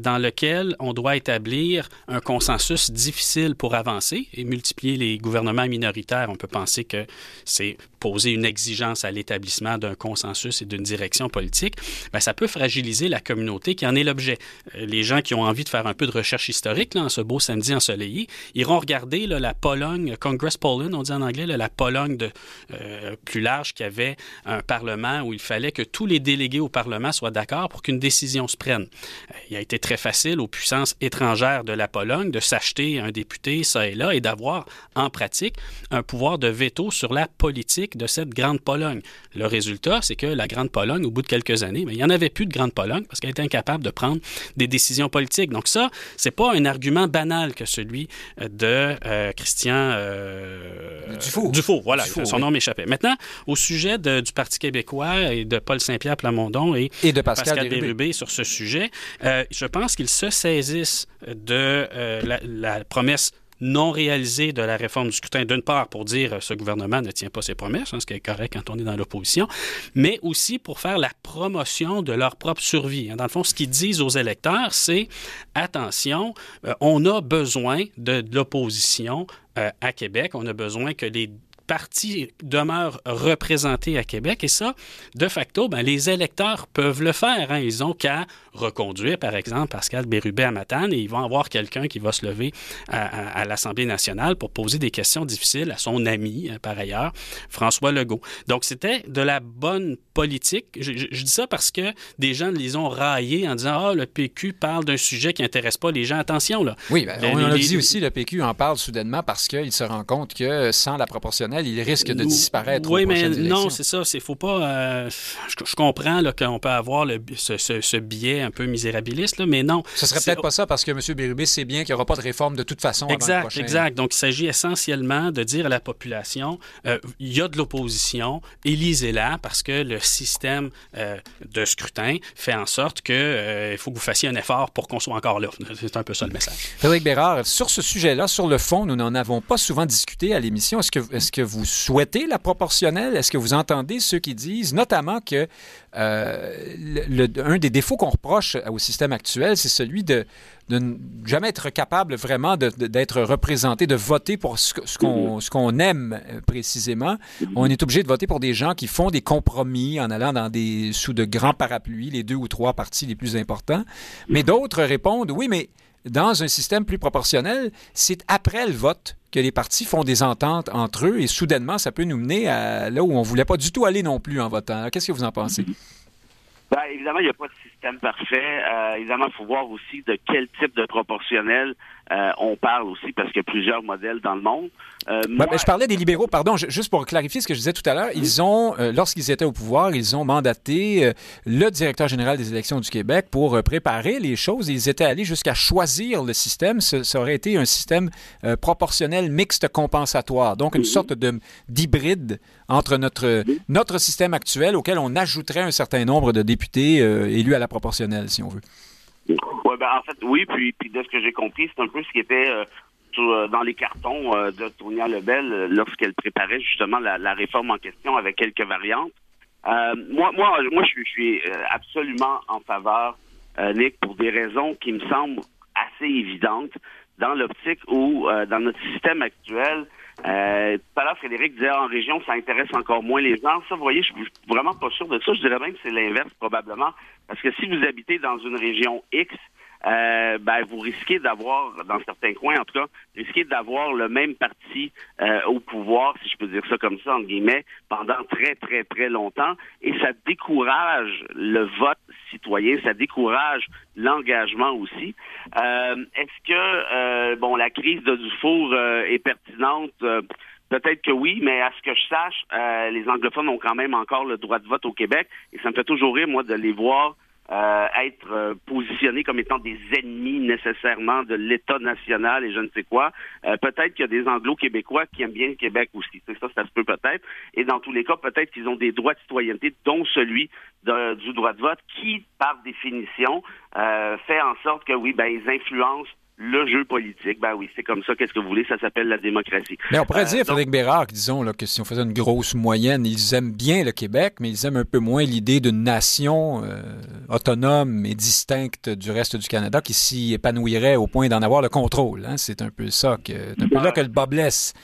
dans lesquels on doit établir un consensus difficile pour avancer et multiplier les gouvernements minoritaires, on peut penser que c'est poser une exigence à l'établissement d'un consensus et d'une direction politique, bien, ça peut fragiliser la communauté qui en est l'objet. Euh, les gens qui ont envie de faire un peu de recherche historique, là, en ce beau samedi ensoleillé, iront regarder la Pologne, Congress Poland, on dit en anglais, la Pologne de, euh, plus large qui avait un Parlement où il fallait que tous les délégués au Parlement soient d'accord pour qu'une décision se prenne. Euh, il a été très facile aux puissances étrangères de la Pologne de s'acheter un député, ça et là, et d'avoir en pratique un pouvoir de veto sur la politique de cette Grande Pologne. Le résultat, c'est que la Grande Pologne, au bout de quelques années, mais il n'y en avait plus de Grande Pologne parce qu'elle était incapable de prendre des décisions politiques. Donc ça, c'est pas un argument banal que celui euh, de euh, Christian euh,
Dufault.
Dufault, voilà, son nom m'échappait. Maintenant, au sujet du Parti québécois et de Paul Saint-Pierre Plamondon et,
de Pascal,
Pascal sur ce sujet, je pense qu'ils se saisissent de la promesse non réalisée de la réforme du scrutin, d'une part pour dire euh, ce gouvernement ne tient pas ses promesses, hein, ce qui est correct quand on est dans l'opposition, mais aussi pour faire la promotion de leur propre survie. Hein. Dans le fond, ce qu'ils disent aux électeurs, c'est attention, euh, on a besoin de, l'opposition euh, à Québec, on a besoin que les parti demeure représenté à Québec. Et ça, de facto, ben, les électeurs peuvent le faire. Hein. Ils ont qu'à reconduire, par exemple, Pascal Bérubé à Matane et ils vont avoir quelqu'un qui va se lever à, l'Assemblée nationale pour poser des questions difficiles à son ami, hein, par ailleurs, François Legault. Donc, c'était de la bonne politique. Je, dis ça parce que des gens les ont raillés en disant Ah, le PQ parle d'un sujet qui n'intéresse pas les gens. Attention, là.
Oui, ben, on, a dit aussi, le PQ en parle soudainement parce qu'il se rend compte que sans la proportionnelle, il risque de disparaître.
Oui, mais non, c'est ça. Il faut pas. Euh, je, comprends qu'on peut avoir ce, biais un peu misérabiliste, mais non.
Ce serait peut-être pas ça parce que M. Bérubé sait bien qu'il n'y aura pas de réforme de toute façon.
Exact, exact. Donc, il s'agit essentiellement de dire à la population euh, il y a de l'opposition, élisez-la parce que le système euh, de scrutin fait en sorte qu'il faut que vous fassiez un effort pour qu'on soit encore là. C'est un peu ça le message.
Frédéric Bérard, sur ce sujet-là, sur le fond, nous n'en avons pas souvent discuté à l'émission. Est-ce que, est-ce que vous souhaitez la proportionnelle? Est-ce que vous entendez ceux qui disent, notamment que euh, un des défauts qu'on reproche au système actuel, c'est celui de, ne jamais être capable vraiment d'être représenté, de voter pour ce, ce qu'on aime euh, précisément. On est obligé de voter pour des gens qui font des compromis en allant dans des sous de grands parapluies, les deux ou trois partis les plus importants. Mais d'autres répondent, oui, mais dans un système plus proportionnel, c'est après le vote que les partis font des ententes entre eux et soudainement, ça peut nous mener à là où on ne voulait pas du tout aller non plus en votant. Qu'est-ce que vous en pensez?
Ben, évidemment, il n'y a pas de système parfait. Euh, évidemment, il faut voir aussi de quel type de proportionnel euh, on parle aussi, parce qu'il y a plusieurs modèles dans le monde.
Euh, je parlais des libéraux, pardon, juste pour clarifier ce que je disais tout à l'heure. Ils ont, lorsqu'ils étaient au pouvoir, ils ont mandaté le directeur général des élections du Québec pour préparer les choses. Ils étaient allés jusqu'à choisir le système. Ce, ça aurait été un système proportionnel mixte compensatoire, donc une mm-hmm. sorte de d'hybride entre notre, notre système actuel auquel on ajouterait un certain nombre de députés euh, élus à la proportionnelle, si on veut.
Ouais, ben, en fait, oui, puis, puis de ce que j'ai compris, c'est un peu ce qui était euh, euh, dans les cartons de Tonia Lebel lorsqu'elle préparait justement la, réforme en question avec quelques variantes. moi, moi, moi, je suis absolument en faveur, Nick, pour des raisons qui me semblent assez évidentes dans l'optique où, dans notre système actuel, tout à l'heure, Frédéric disait en région, ça intéresse encore moins les gens. Ça, vous voyez, je suis vraiment pas sûr de ça. Je dirais même que c'est l'inverse probablement. Parce que si vous habitez dans une région X, euh, ben, vous risquez d'avoir, dans certains coins en tout cas, risquez d'avoir le même parti euh, au pouvoir, si je peux dire ça comme ça, entre guillemets, pendant très, très, très longtemps. Et ça décourage le vote citoyen, ça décourage l'engagement aussi. Euh, est-ce que, bon, la crise de Dufour est pertinente? Peut-être que oui, mais à ce que je sache, les anglophones ont quand même encore le droit de vote au Québec et ça me fait toujours rire, moi, de les voir euh, être euh, positionnés comme étant des ennemis nécessairement de l'État national et je ne sais quoi. Euh, peut-être qu'il y a des Anglo-Québécois qui aiment bien le Québec aussi. Ça, ça se peut peut-être. Et dans tous les cas, peut-être qu'ils ont des droits de citoyenneté, dont celui du droit de vote, qui, par définition, fait en sorte que oui, ben ils influencent le jeu politique. Ben oui, c'est comme ça. Qu'est-ce que vous voulez? Ça s'appelle la démocratie.
Mais on pourrait dire, Frédéric Bérard, disons, là, que si on faisait une grosse moyenne, ils aiment bien le Québec, mais ils aiment un peu moins l'idée d'une nation euh, autonome et distincte du reste du Canada qui s'y épanouirait au point d'en avoir le contrôle. Hein? C'est un peu ça, que, un peu là que le bas blesse.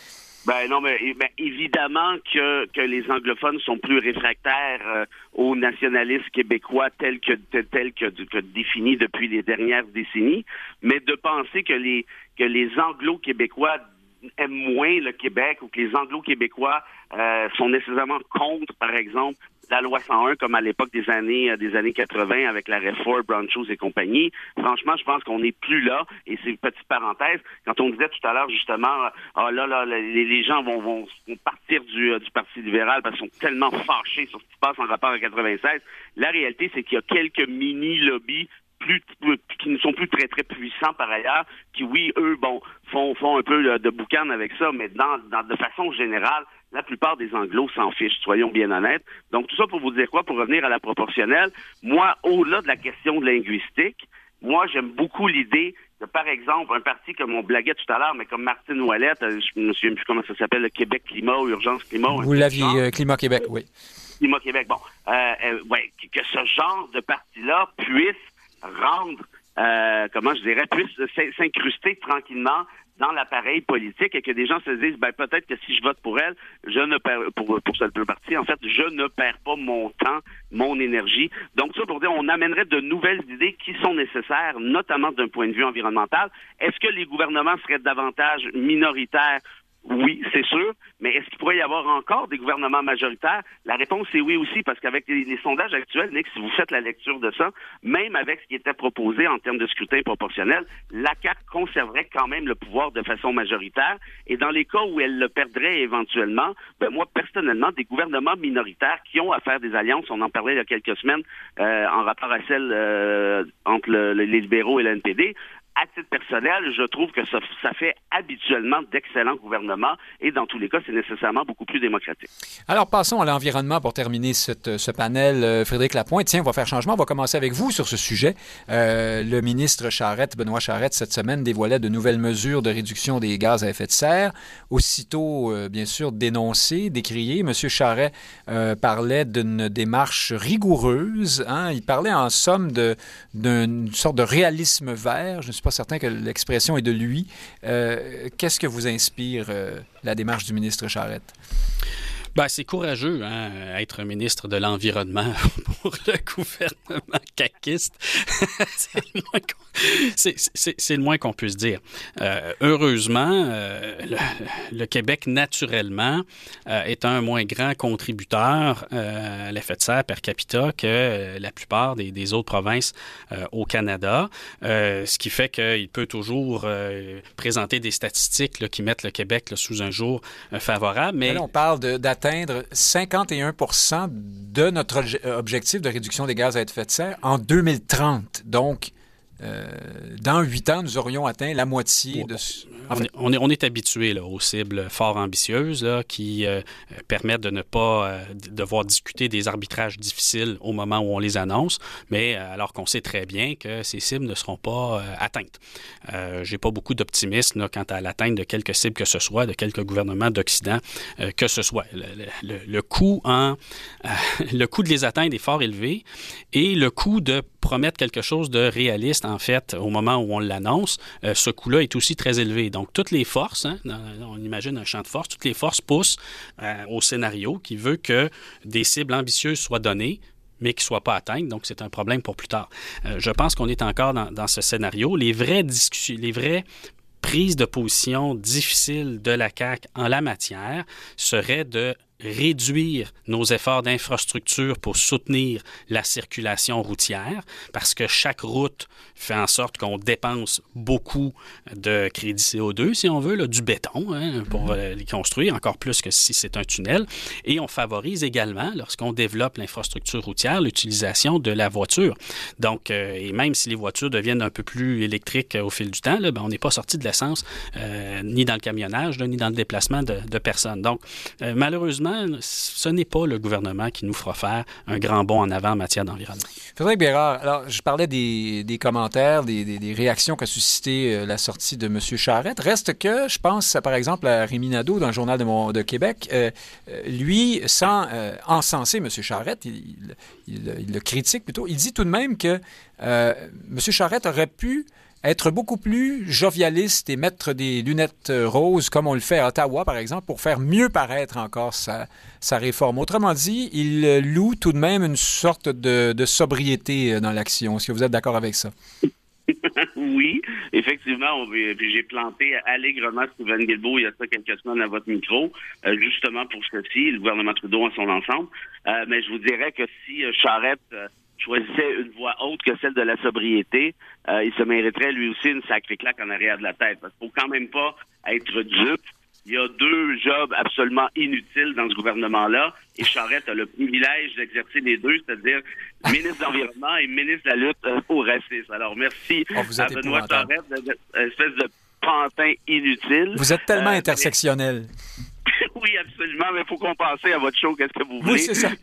Ben non, mais évidemment que, que les anglophones sont plus réfractaires euh, au nationalisme québécois tel que tel que, que, défini depuis les dernières décennies, mais de penser que les que les anglo-québécois aiment moins le Québec ou que les anglo-québécois euh, sont nécessairement contre, par exemple, la loi 101 comme à l'époque des années euh, des années 80 avec la réforme Brown Shoes et compagnie. Franchement, je pense qu'on n'est plus là. Et c'est une petite parenthèse. Quand on disait tout à l'heure justement, ah là là, les, gens vont, vont, partir du, euh, du Parti libéral parce qu'ils sont tellement fâchés sur ce qui se passe en rapport à 96. La réalité, c'est qu'il y a quelques mini lobbies plus qui ne sont plus très très puissants par ailleurs, qui oui eux bon font font un peu de boucan avec ça, mais dans, dans de façon générale, la plupart des Anglos s'en fichent, soyons bien honnêtes. Donc, tout ça pour vous dire quoi? Pour revenir à la proportionnelle, moi, au-delà de la question linguistique, moi, j'aime beaucoup l'idée de, par exemple, un parti comme on blaguait tout à l'heure, mais comme Martine Ouellette, euh, je me souviens plus comment ça s'appelle, le Québec Climat ou Urgence Climat.
Vous l'aviez, euh, Climat Québec, oui.
Climat Québec, bon. Euh, ouais, que ce genre de parti-là puisse rendre, comment je dirais, puisse s'incruster tranquillement dans l'appareil politique et que des gens se disent ben peut-être que si je vote pour elle, je ne perds pour pour ce parti en fait, je ne perds pas mon temps, mon énergie. Donc ça pour dire on amènerait de nouvelles idées qui sont nécessaires notamment d'un point de vue environnemental. Est-ce que les gouvernements seraient davantage minoritaires oui, c'est sûr, mais est-ce qu'il pourrait y avoir encore des gouvernements majoritaires? La réponse est oui aussi, parce qu'avec les, sondages actuels, Nick, si vous faites la lecture de ça, même avec ce qui était proposé en termes de scrutin proportionnel, la CAQ conserverait quand même le pouvoir de façon majoritaire. Et dans les cas où elle le perdrait éventuellement, ben moi, personnellement, des gouvernements minoritaires qui ont à faire des alliances, on en parlait il y a quelques semaines euh, en rapport à celle euh, entre les libéraux et le NPD, à titre personnel, je trouve que ça, fait habituellement d'excellents gouvernements et dans tous les cas, c'est nécessairement beaucoup plus démocratique.
Alors, passons à l'environnement pour terminer ce panel. Euh, Frédéric Lapointe, tiens, on va faire changement. On va commencer avec vous sur ce sujet. Euh, le ministre Charette, Benoît Charette, cette semaine dévoilait de nouvelles mesures de réduction des gaz à effet de serre. Aussitôt, euh, bien sûr, dénoncé, décrié. M. Charette parlait d'une démarche rigoureuse. Hein? Il parlait en somme d'une sorte de réalisme vert. Suis pas certain que l'expression est de lui. Euh, qu'est-ce que vous inspire euh, la démarche du ministre Charette?
Ben, c'est courageux, hein, être ministre de l'Environnement pour le gouvernement caquiste. c'est moins c'est le moins qu'on puisse dire. Euh, heureusement, euh, le, Québec, naturellement, euh, est un moins grand contributeur à l'effet de serre per capita que la plupart des, autres provinces au Canada, ce qui fait qu'il peut toujours présenter des statistiques qui mettent le Québec sous un jour favorable.
Mais... on parle d'atteindre 51% de notre objectif de réduction des gaz à effet de serre en 2030. Donc, dans huit ans, nous aurions atteint la moitié de...
on, est, on, est, habitué aux cibles fort ambitieuses qui euh, permettent de ne pas euh, devoir discuter des arbitrages difficiles au moment où on les annonce, mais alors qu'on sait très bien que ces cibles ne seront pas atteintes. J'ai pas beaucoup d'optimisme quant à l'atteinte de quelques cibles que ce soit, de quelques gouvernements d'Occident que ce soit. Le, coût le coût de les atteindre est fort élevé et le coût de promettre quelque chose de réaliste, en fait, au moment où on l'annonce, euh, ce coût-là est aussi très élevé. Donc, toutes les forces, hein, on imagine un champ de force, toutes les forces poussent euh, au scénario qui veut que des cibles ambitieuses soient données, mais qui ne soient pas atteintes. Donc, c'est un problème pour plus tard. Euh, je pense qu'on est encore dans, dans, ce scénario. Les vraies discussions, les vraies prises de position difficiles de la CAQ en la matière seraient de réduire nos efforts d'infrastructure pour soutenir la circulation routière, parce que chaque route fait en sorte qu'on dépense beaucoup de crédit CO2, si on veut, là, du béton hein, pour mhm. euh, les construire, encore plus que si c'est un tunnel. Et on favorise également, lorsqu'on développe l'infrastructure routière, l'utilisation de la voiture. Donc, euh, et même si les voitures deviennent un peu plus électriques au fil du temps, là, ben, on n'est pas sorti de l'essence euh, ni dans le camionnage, ni dans le déplacement de, de personnes. Donc, malheureusement, ce n'est pas le gouvernement qui nous fera faire un grand bond en avant en matière d'environnement.
Frédéric Bérard, je parlais des, commentaires, des, réactions qu'a suscité euh, la sortie de M. Charette. Reste que, je pense par exemple à Rémi Nadeau dans le Journal de, de Québec, euh, euh, lui, sans encenser M. Charette, il, le critique plutôt, il dit tout de même que M. Charette aurait pu être beaucoup plus jovialiste et mettre des lunettes euh, roses comme on le fait à Ottawa, par exemple, pour faire mieux paraître encore sa, sa réforme. Autrement dit, il euh, loue tout de même une sorte de, de sobriété euh, dans l'action. Est-ce que vous êtes d'accord avec ça?
oui, effectivement, j'ai planté allègrement Steven Guilbeault il y a ça quelques semaines à votre micro, justement pour ceci, le gouvernement Trudeau en son ensemble. mais je vous dirais que si Charette choisissait une voix autre que celle de la sobriété, euh, il se mériterait lui aussi une sacrée claque en arrière de la tête. Parce qu'il faut quand même pas être dupe. Il y a deux jobs absolument inutiles dans ce gouvernement-là, et Charette a le privilège d'exercer les deux, c'est-à-dire ministre de l'Environnement et ministre de la lutte euh, au racisme. Alors, merci
oh, à Benoît Charette,
espèce de pantin inutile.
Vous êtes tellement euh, intersectionnel.
Oui, absolument, mais il faut compenser à votre show, qu'est-ce que vous voulez.
Oui, c'est ça.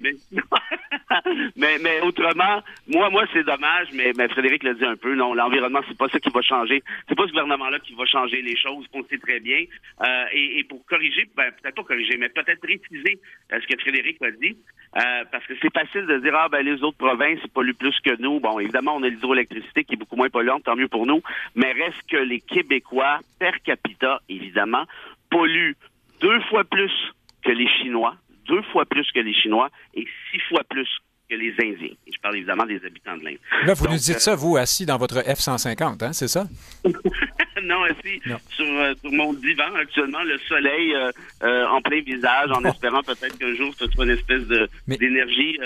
Mais, mais, autrement, moi, moi, c'est dommage, mais, mais Frédéric l'a dit un peu, non, l'environnement, c'est pas ça qui va changer. C'est pas ce gouvernement-là qui va changer les choses, on sait très bien. Euh, et, et, pour corriger, ben, peut-être pas corriger, mais peut-être préciser euh, ce que Frédéric a dit, euh, parce que c'est facile de dire, ah, ben, les autres provinces polluent plus que nous. Bon, évidemment, on a l'hydroélectricité qui est beaucoup moins polluante, tant mieux pour nous, mais reste que les Québécois, per capita, évidemment, polluent deux fois plus que les Chinois, deux fois plus que les Chinois et six fois plus que les Indiens. Et je parle évidemment des habitants de l'Inde.
Là, vous nous dites euh, ça, vous, assis dans votre F-150, hein, c'est ça?
non, assis euh, Sur, mon divan actuellement, le soleil euh, en plein visage, en espérant peut-être qu'un jour ce soit une espèce de d'énergie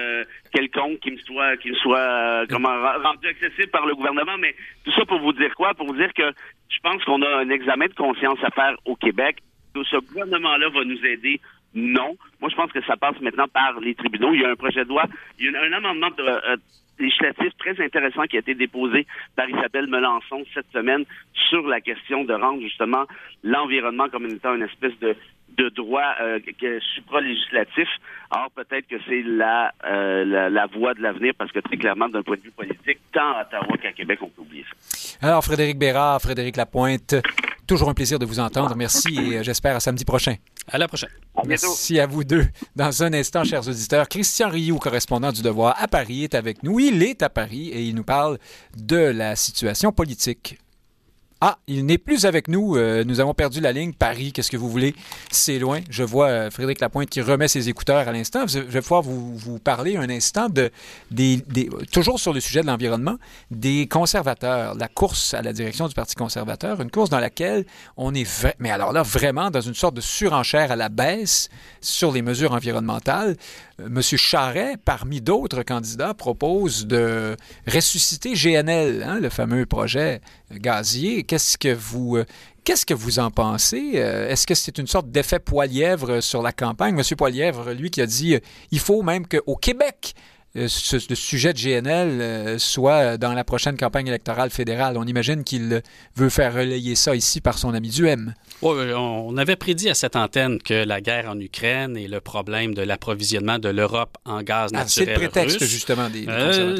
quelconque qui me soit qui me soit comment rendue accessible par le gouvernement. Mais tout ça pour vous dire quoi? Pour vous dire que je pense qu'on a un examen de conscience à faire au Québec ce gouvernement-là va nous aider? Non. Moi, je pense que ça passe maintenant par les tribunaux. Il y a un projet de loi, il y a un, amendement euh, législatif très intéressant qui a été déposé par Isabelle Melançon cette semaine sur la question de rendre justement l'environnement comme étant une espèce de de droit euh, supra-législatif. Alors peut-être que c'est la, euh, la, la, voie de l'avenir parce que très clairement, d'un point de vue politique, tant à Ottawa qu'à Québec, on peut oublier ça.
Alors Frédéric Bérard, Frédéric Lapointe, toujours un plaisir de vous entendre. Merci et euh, j'espère à samedi prochain.
À la prochaine.
Merci à vous deux. Dans un instant, chers auditeurs, Christian Rioux, correspondant du Devoir à Paris, est avec nous. Il est à Paris et il nous parle de la situation politique Ah, il n'est plus avec nous. Euh, nous avons perdu la ligne. Paris, qu'est-ce que vous voulez? C'est loin. Je vois euh, Frédéric Lapointe qui remet ses écouteurs à l'instant. Je vais pouvoir vous, parler un instant de, toujours sur le sujet de l'environnement, des conservateurs, la course à la direction du Parti conservateur, une course dans laquelle on est, mais alors là, vraiment dans une sorte de surenchère à la baisse sur les mesures environnementales. Euh, Monsieur Charret, parmi d'autres candidats, propose de ressusciter GNL, hein, le fameux projet gazier. Qu'est-ce que vous euh, Qu'est-ce que vous en pensez? Euh, est-ce que c'est une sorte d'effet Poilièvre sur la campagne? Monsieur Poilièvre, lui, qui a dit il faut même qu'au Québec, ce, sujet de GNL soit dans la prochaine campagne électorale fédérale. On imagine qu'il veut faire relayer ça ici par son ami Duhem.
Oui, on avait prédit à cette antenne que la guerre en Ukraine et le problème de l'approvisionnement de l'Europe en gaz naturel. Ah, c'est
le prétexte, justement, des.
Euh,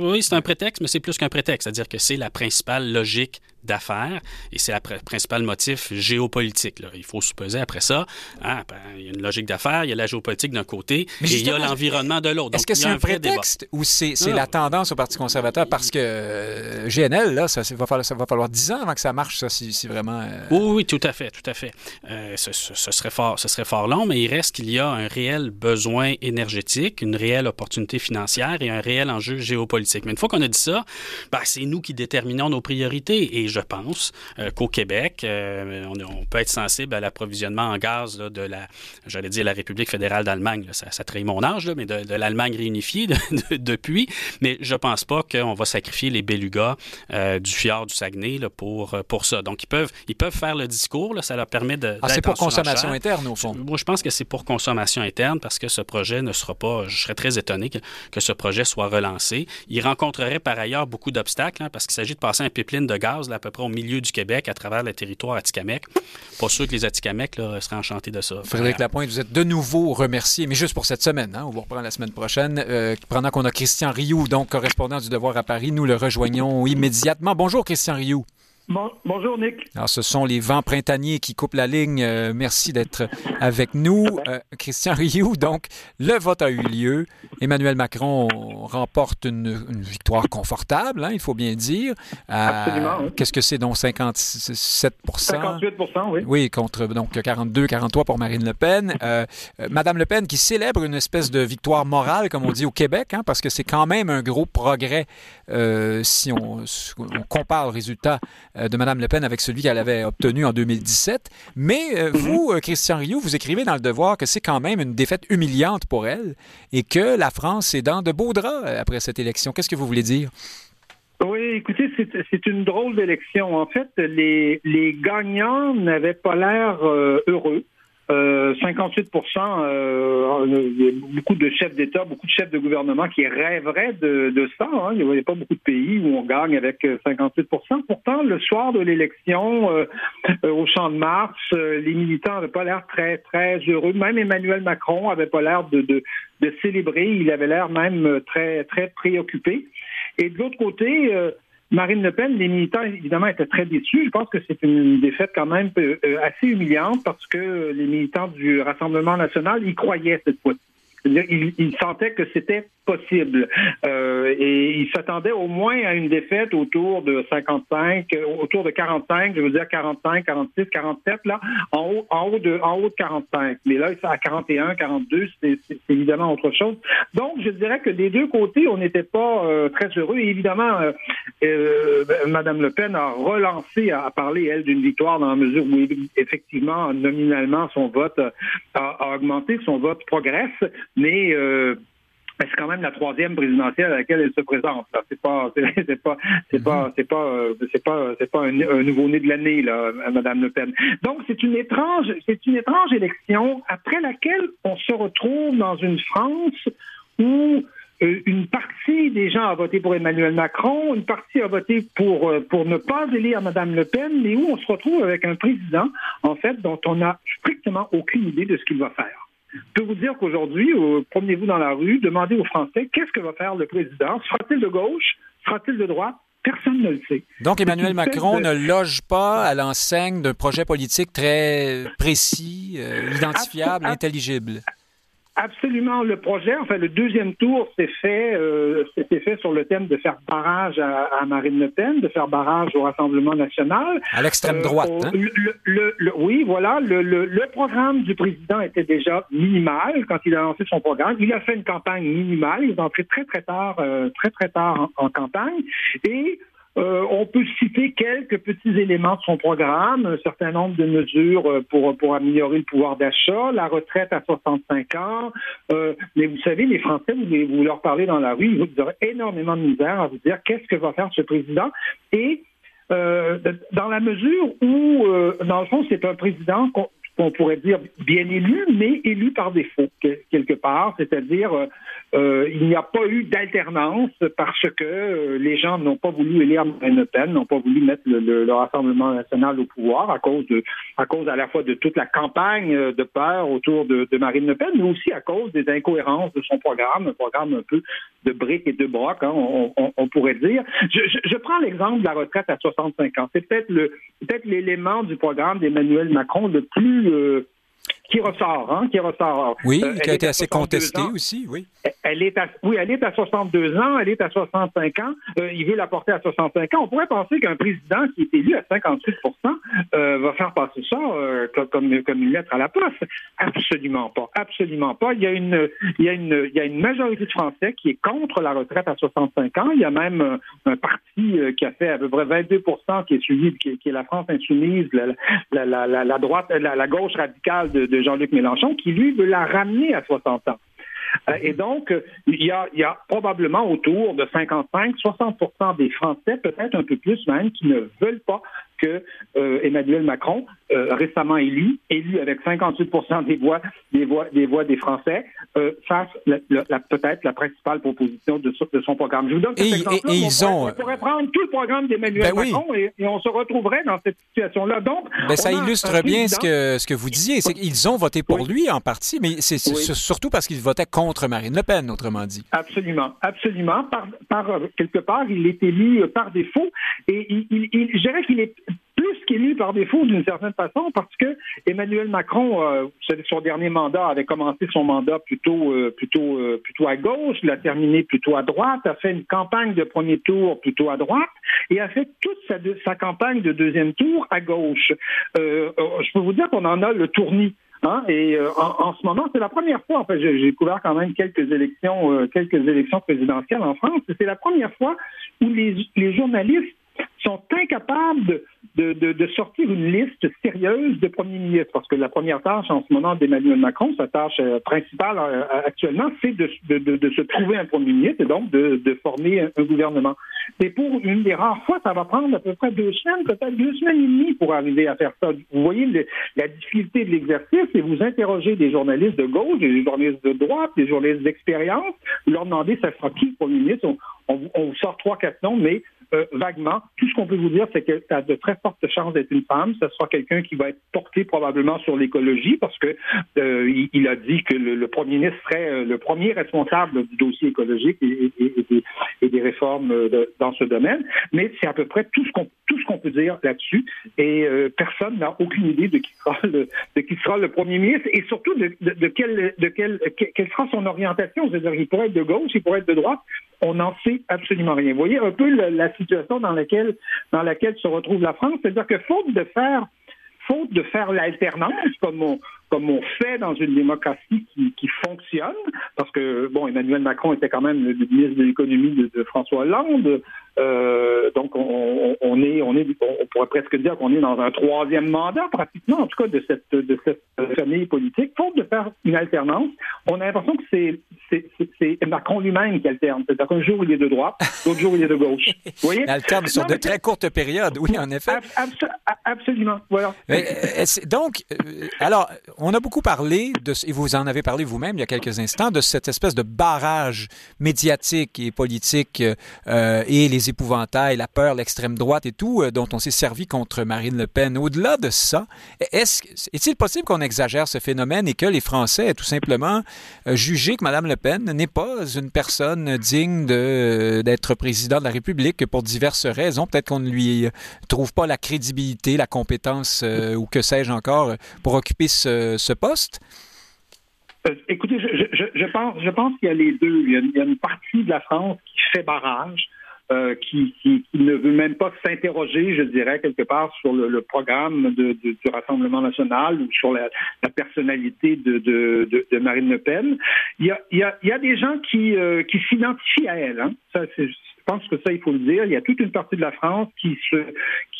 oui, c'est un prétexte, mais c'est plus qu'un prétexte. C'est-à-dire que c'est la principale logique d'affaires et c'est le principal motif géopolitique. Là. Il faut supposer après ça, hein, ben, il y a une logique d'affaires, il y a la géopolitique d'un côté et il y a l'environnement de l'autre.
Est-ce que c'est un, prétexte ou c'est la tendance au Parti conservateur? Parce que euh, GNL, là, ça, va falloir, ça va falloir 10 ans avant que ça marche, ça, si, vraiment... Euh,
oui, oui, tout à fait, tout à fait. Euh, ce, serait fort, ce serait fort long, mais il reste qu'il y a un réel besoin énergétique, une réelle opportunité financière et un réel enjeu géopolitique. Mais une fois qu'on a dit ça, ben, c'est nous qui déterminons nos priorités et je pense euh, qu'au Québec, euh, on, peut être sensible à l'approvisionnement en gaz de la, j'allais dire la République fédérale d'Allemagne. Ça, ça, trahit mon âge, mais de, l'Allemagne réunifiée depuis. Mais je pense pas qu'on va sacrifier les belugas euh, du fjord du Saguenay pour, pour ça. Donc, ils peuvent, ils peuvent faire le discours. Là, ça leur permet de.
Ah, c'est pour consommation interne, au fond.
Moi, je pense que c'est pour consommation interne parce que ce projet ne sera pas. Je serais très étonné que, que ce projet soit relancé. Il rencontrerait par ailleurs beaucoup d'obstacles hein, parce qu'il s'agit de passer un pipeline de gaz là, peu près au milieu du Québec, à travers le territoire Atikamekw. Pas sûr que les Atikamekw seraient enchantés de ça.
Frédéric Lapointe, vous êtes de nouveau remercié, mais juste pour cette semaine. Hein, on vous reprend la semaine prochaine. Euh, pendant qu'on a Christian Rioux, donc correspondant du Devoir à Paris, nous le rejoignons immédiatement. Bonjour, Christian Rioux
bonjour, Nick.
Alors, ce sont les vents printaniers qui coupent la ligne. Euh, merci d'être avec nous. Euh, Christian Rioux, donc, le vote a eu lieu. Emmanuel Macron remporte une, victoire confortable, hein, il faut bien dire.
Euh, Absolument.
Qu'est-ce que c'est, donc 57
58 oui.
Oui, contre donc 42, 43 pour Marine Le Pen. Madame Le Pen qui célèbre une espèce de victoire morale, comme on dit au Québec, hein, parce que c'est quand même un gros progrès si on, on compare le résultat de Mme Le Pen avec celui qu'elle avait obtenu en 2017. Mais euh, mhm. vous, euh, Christian Rioux, vous écrivez dans Le Devoir que c'est quand même une défaite humiliante pour elle et que la France est dans de beaux draps après cette élection. Qu'est-ce que vous voulez dire?
Oui, écoutez, c'est une drôle d'élection. En fait, les, les gagnants n'avaient pas l'air heureux. 58 euh, il y a beaucoup de chefs d'État, beaucoup de chefs de gouvernement qui rêveraient de, de ça. Hein. Il n'y a pas beaucoup de pays où on gagne avec 58 Pourtant, le soir de l'élection, euh, au Champ de Mars, euh, les militants n'avaient pas l'air très, très heureux. Même Emmanuel Macron avait pas l'air de, de, de, célébrer. Il avait l'air même très, très préoccupé. Et de l'autre côté, Marine Le Pen, les militants, évidemment, étaient très déçus. Je pense que c'est une défaite quand même euh, assez humiliante parce que les militants du Rassemblement national y croyaient cette fois-ci. Ils sentaient que c'était possible. Euh, et il s'attendait au moins à une défaite autour de 55, euh, autour de 45, je veux dire 45, 46, 47, là, en haut, de, en haut de 45. Mais là, à 41, 42, c'est évidemment autre chose. Donc, je dirais que des deux côtés, on n'était pas euh, très heureux. Et évidemment, euh, Madame Le Pen a relancé à, parler, elle, d'une victoire dans la mesure où, effectivement, nominalement, son vote a augmenté, son vote progresse, mais mais c'est quand même la troisième présidentielle à laquelle elle se présente. C'est pas, c'est pas, c'est pas, c'est pas, euh, c'est pas, c'est pas un, nouveau-né de l'année là, Madame Le Pen. Donc c'est une étrange, c'est une étrange élection après laquelle on se retrouve dans une France où euh, une partie des gens a voté pour Emmanuel Macron, une partie a voté pour euh, pour ne pas élire Madame Le Pen, mais où on se retrouve avec un président en fait dont on n'a strictement aucune idée de ce qu'il va faire. Je peux vous dire qu'aujourd'hui, euh, promenez-vous dans la rue, demandez aux Français qu'est-ce que va faire le président? Sera-t-il de gauche? Sera-t-il de droite? Personne ne le sait.
Donc, Emmanuel Macron ne loge pas à l'enseigne d'un projet politique très précis, euh, identifiable, intelligible.
Absolument. Le projet, enfin, le deuxième tour s'est fait, euh, fait sur le thème de faire barrage à, Marine Le Pen, de faire barrage au Rassemblement national.
À l'extrême droite. Euh,
hein? oui, voilà. Le, programme du président était déjà minimal quand il a lancé son programme. Il a fait une campagne minimale. Il est entré très, très tard, euh, très, très tard en, en campagne. Et euh, on peut citer quelques petits éléments de son programme, un certain nombre de mesures euh, pour, pour améliorer le pouvoir d'achat, la retraite à 65 ans. Euh, mais vous savez, les Français, vous, vous leur parlez dans la rue, ils aurez énormément de misère à vous dire qu'est-ce que va faire ce président. Et dans la mesure où, dans le fond, c'est un président qu'on pourrait dire bien élu, mais élu par défaut, quelque part, c'est-à-dire euh, il n'y a pas eu d'alternance parce que euh, les gens n'ont pas voulu élire Marine Le Pen, n'ont pas voulu mettre le, Rassemblement national au pouvoir à cause de, à cause à la fois de toute la campagne de peur autour de, Marine Le Pen, mais aussi à cause des incohérences de son programme, un programme un peu de briques et de broc, hein, on, pourrait dire. Je, prends l'exemple de la retraite à 65 ans. C'est peut-être le, peut-être l'élément du programme d'Emmanuel Macron le plus euh, qui ressort, hein, qui ressort.
Oui, euh, qui a été assez contestée aussi, oui.
Elle est à, oui, elle est à 62 ans, elle est à 65 ans. Euh, il veut la porter à 65 ans. On pourrait penser qu'un président qui est élu à 58 euh, va faire passer ça comme, comme une lettre à la poste. Absolument pas. Absolument pas. Il y a une, il y a une, il y a une majorité de Français qui est contre la retraite à 65 ans. Il y a même un parti qui a fait à peu près 22% qui est suivi, qui, est la France insoumise, la, la, la, la droite, la, gauche radicale de de Jean-Luc Mélenchon, qui lui veut la ramener à 60 ans. Euh, et donc, il y, a, probablement autour de 55-60% des Français, peut-être un peu plus même, qui ne veulent pas que euh, Emmanuel Macron, euh, récemment élu, élu avec 58 des voix des voix des voix des Français, euh, fasse peut-être la principale proposition de, son programme. Je vous donne cet exemple on, ont... pourrait, prendre tout le programme d'Emmanuel ben Macron et, on se retrouverait dans cette situation-là. Donc,
ben, ça illustre bien ce que ce que vous disiez, c'est qu'ils ont voté pour lui en partie, mais c'est surtout parce qu'ils votaient contre Marine Le Pen, autrement dit.
Absolument, absolument. Par, par quelque part, il est élu par défaut et il, il, je dirais qu'il est plus qu'élu par défaut d'une certaine façon parce que Emmanuel Macron, euh, son dernier mandat, avait commencé son mandat plutôt euh, plutôt euh, plutôt à gauche, l'a terminé plutôt à droite, a fait une campagne de premier tour plutôt à droite et a fait toute sa, sa campagne de deuxième tour à gauche. je peux vous dire qu'on en a le tournis. Hein, et en, ce moment, c'est la première fois. En fait, j'ai couvert quand même quelques élections, quelques élections présidentielles en France. C'est la première fois où les, les journalistes sont incapables de, sortir une liste sérieuse de premiers ministres, parce que la première tâche en ce moment d'Emmanuel Macron, sa tâche euh, principale euh, actuellement, c'est de, se trouver un premier ministre et donc de, former un, gouvernement. Et pour une des rares fois, ça va prendre à peu près deux semaines, peut-être deux semaines et demie pour arriver à faire ça. Vous voyez la difficulté de l'exercice et vous interrogez des journalistes de gauche, des journalistes de droite, des journalistes d'expérience, vous leur demandez ça sera qui le premier ministre? On, on vous sort trois, quatre noms, mais euh, vaguement. Tout ce qu'on peut vous dire, c'est que ça a de très fortes chances d'être une femme. Ce sera quelqu'un qui va être porté probablement sur l'écologie parce que euh, il, a dit que le, premier ministre serait euh, le premier responsable du dossier écologique et, des, réformes dans ce domaine. Mais c'est à peu près tout ce qu'on tout ce qu'on peut dire là-dessus. Et personne n'a aucune idée de qui sera le de qui sera le premier ministre et surtout de, de, quelle de quelle quelle sera son orientation. C'est-à-dire, il pourrait être de gauche, il pourrait être de droite. On n'en sait absolument rien. Vous voyez un peu la situation dans laquelle, se retrouve la France. C'est-à-dire que faute de faire l'alternance, comme on, fait dans une démocratie qui, fonctionne, parce que, bon, Emmanuel Macron était quand même le ministre de l'économie de, François Hollande, euh, donc on, est, on est, pourrait presque dire qu'on est dans un troisième mandat, pratiquement, en tout cas, de cette, de cette famille politique. Faute de faire une alternance, on a l'impression que c'est, c'est, Macron lui-même qui alterne. C'est-à-dire qu'un jour, il est de droite, l'autre jour, il est de gauche. Vous
voyez? Il alterne sur de très courtes périodes, oui, en effet.
absolument, voilà.
Euh, donc, euh, alors, on a beaucoup parlé, de, et vous en avez parlé vous-même il y a quelques instants, de cette espèce de barrage médiatique et politique euh, et les épouvantails, la peur, l'extrême droite et tout, dont on s'est servi contre Marine Le Pen. Au-delà de ça, est-ce, est-il possible qu'on exagère ce phénomène et que les Français aient tout simplement jugé que Mme Le Pen n'est pas une personne digne d'être président de la République pour diverses raisons? Peut-être qu'on ne lui trouve pas la crédibilité, la compétence ou que sais-je encore pour occuper ce, poste?
Euh, écoutez, je, je, pense, je pense qu'il y a les deux. Il y a, une partie de la France qui fait barrage. Euh, qui, qui, ne veut même pas s'interroger, je dirais, quelque part sur le, programme de, du Rassemblement national ou sur la, personnalité de, de, Marine Le Pen. Il y a, il y a, il y a des gens qui, euh, qui s'identifient à elle. Hein. Ça, pense que ça, il faut le dire. Il y a toute une partie de la France qui se,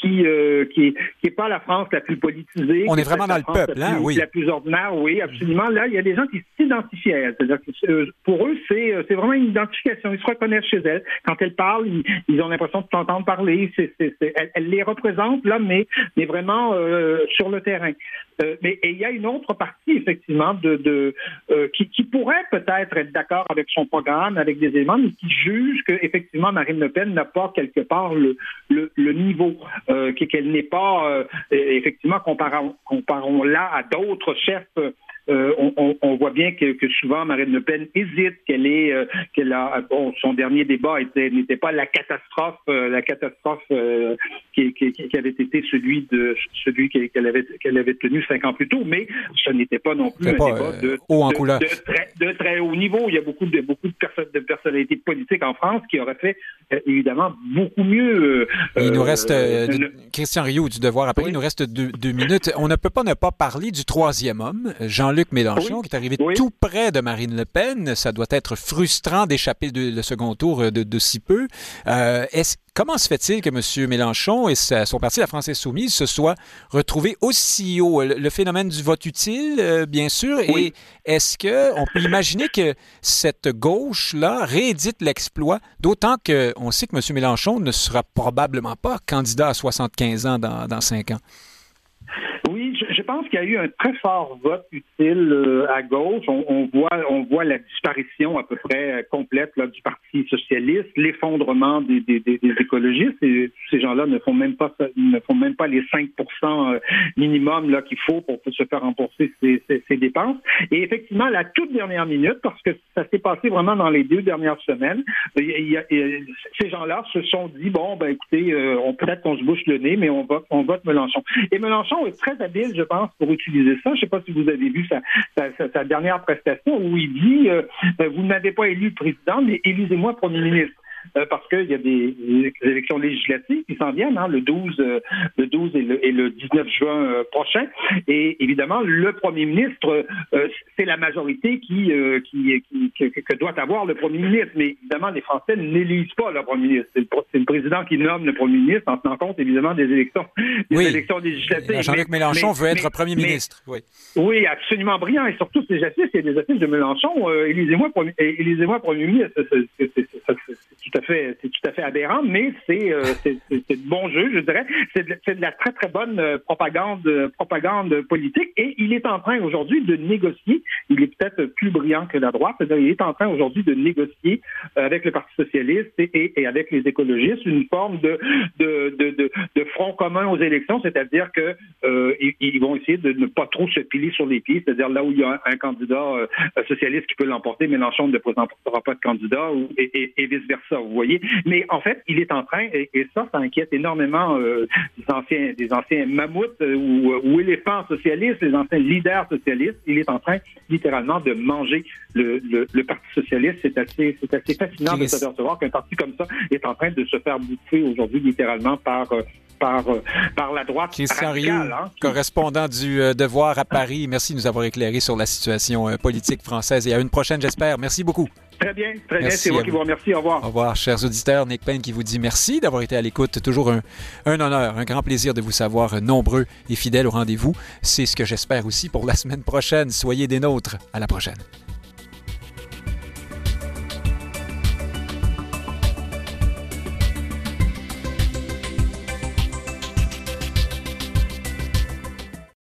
qui, euh, qui, est, pas la France la plus politisée.
On est vraiment dans le peuple,
la
hein,
oui. La plus ordinaire, oui, absolument. Là, il y a des gens qui s'identifient à elle. C'est-à-dire que euh, pour eux, c'est, euh, c'est vraiment une identification. Ils se reconnaissent chez elle. Quand elle parle, ils, ont l'impression de t'entendre parler. C'est, elle, les représente là, mais, mais vraiment sur le terrain. Mais et il y a une autre partie, effectivement, de, de qui, qui pourrait peut-être être d'accord avec son programme, avec des éléments, mais qui juge que effectivement Marine Le Pen n'a pas quelque part le, le, niveau, euh, qu'elle n'est pas, euh, effectivement, comparons, comparons là à d'autres chefs euh, on, on, voit bien que, que, souvent Marine Le Pen hésite, qu'elle est, euh, qu'elle a, bon, son dernier débat n'était pas la catastrophe, euh, la catastrophe qui, qui, qui, avait été celui de celui qu'elle avait qu'elle avait tenu cinq ans plus tôt, mais ce n'était pas non plus un débat de,
haut en
de, de, très, de, très, haut niveau. Il y a beaucoup de beaucoup de, de personnalités politiques en France qui auraient fait évidemment beaucoup mieux.
il nous reste Christian Rioux du Devoir. Après, il nous reste deux, deux, minutes. On ne peut pas ne pas parler du troisième homme, Jean luc Mélenchon, qui est arrivé tout près de Marine Le Pen. Ça doit être frustrant d'échapper le second tour euh, de, si peu. Euh, comment se fait-il que M. Mélenchon et son parti, la France Insoumise, se soient retrouvés aussi haut? Le, phénomène du vote utile, euh, bien sûr. Et est-ce qu'on peut imaginer que cette gauche-là réédite l'exploit, d'autant qu'on sait que M. Mélenchon ne sera probablement pas candidat à 75 ans dans, dans 5 ans?
Pense qu'il y a eu un très fort vote utile euh, à gauche. On, voit, la disparition à peu près euh, complète du Parti socialiste, l'effondrement des, écologistes. Ces gens-là ne font même pas les 5% euh, minimum qu'il faut pour se faire rembourser ces, dépenses. Et effectivement, la toute dernière minute, parce que ça s'est passé vraiment dans les deux dernières semaines, ces gens-là se sont dit bon, ben écoutez, on peut-être qu'on se bouche le nez, mais on vote, on vote Mélenchon. Et Mélenchon est très habile, je pense pour utiliser ça. Je ne sais pas si vous avez vu sa, dernière prestation où il dit euh, Vous n'avez pas élu président, mais élisez-moi premier ministre. Euh, parce qu'il y a des, élections législatives qui s'en viennent, hein, le 12, euh, le 12 et le, 19 juin euh, prochain. Et évidemment, le premier ministre, c'est la majorité qui, qui, que doit avoir le premier ministre. Mais évidemment, les Français n'élisent pas le premier ministre. C'est le, président qui nomme le premier ministre en tenant compte évidemment des élections, des élections législatives.
Jean-Luc Mélenchon veut être premier ministre. Oui.
oui, absolument brillant. Et surtout, ces affiches, il y a des affiches de Mélenchon. élisez-moi premier, élisez premier ministre. C'est tout à fait, c'est aberrant, mais c'est euh, de bon jeu, je dirais. C'est de, la très très bonne euh, propagande euh, propagande politique, et il est en train aujourd'hui de négocier. Il est peut-être plus brillant que la droite. Il est en train aujourd'hui de négocier avec le Parti socialiste et, avec les écologistes une forme de de, de, front commun aux élections, c'est-à-dire que ils, vont essayer de ne pas trop se piler sur les pieds, c'est-à-dire là où il y a un, candidat socialiste qui peut l'emporter, Mélenchon ne présentera pas de candidat, et vice versa vous voyez. Mais en fait, il est en train, et, ça, ça inquiète énormément euh, des anciens, des anciens mammouths euh, ou, éléphants socialistes, les anciens leaders socialistes. Il est en train, littéralement, de manger le, Parti socialiste. C'est assez, c'est assez fascinant de s'apercevoir qu'un parti comme ça est en train de se faire bouffer aujourd'hui, littéralement, par euh, par, par la droite
Christian radicale. Hein, correspondant du Devoir à Paris. Merci de nous avoir éclairé sur la situation politique française et à une prochaine, j'espère. Merci beaucoup.
Très bien, très bien. C'est moi qui vous remercie. Au revoir.
Au revoir, chers auditeurs. Nick Payne qui vous dit merci d'avoir été à l'écoute. Toujours un, un, honneur, un grand plaisir de vous savoir nombreux et fidèles au rendez-vous. C'est ce que j'espère aussi pour la semaine prochaine. Soyez des nôtres. À la prochaine.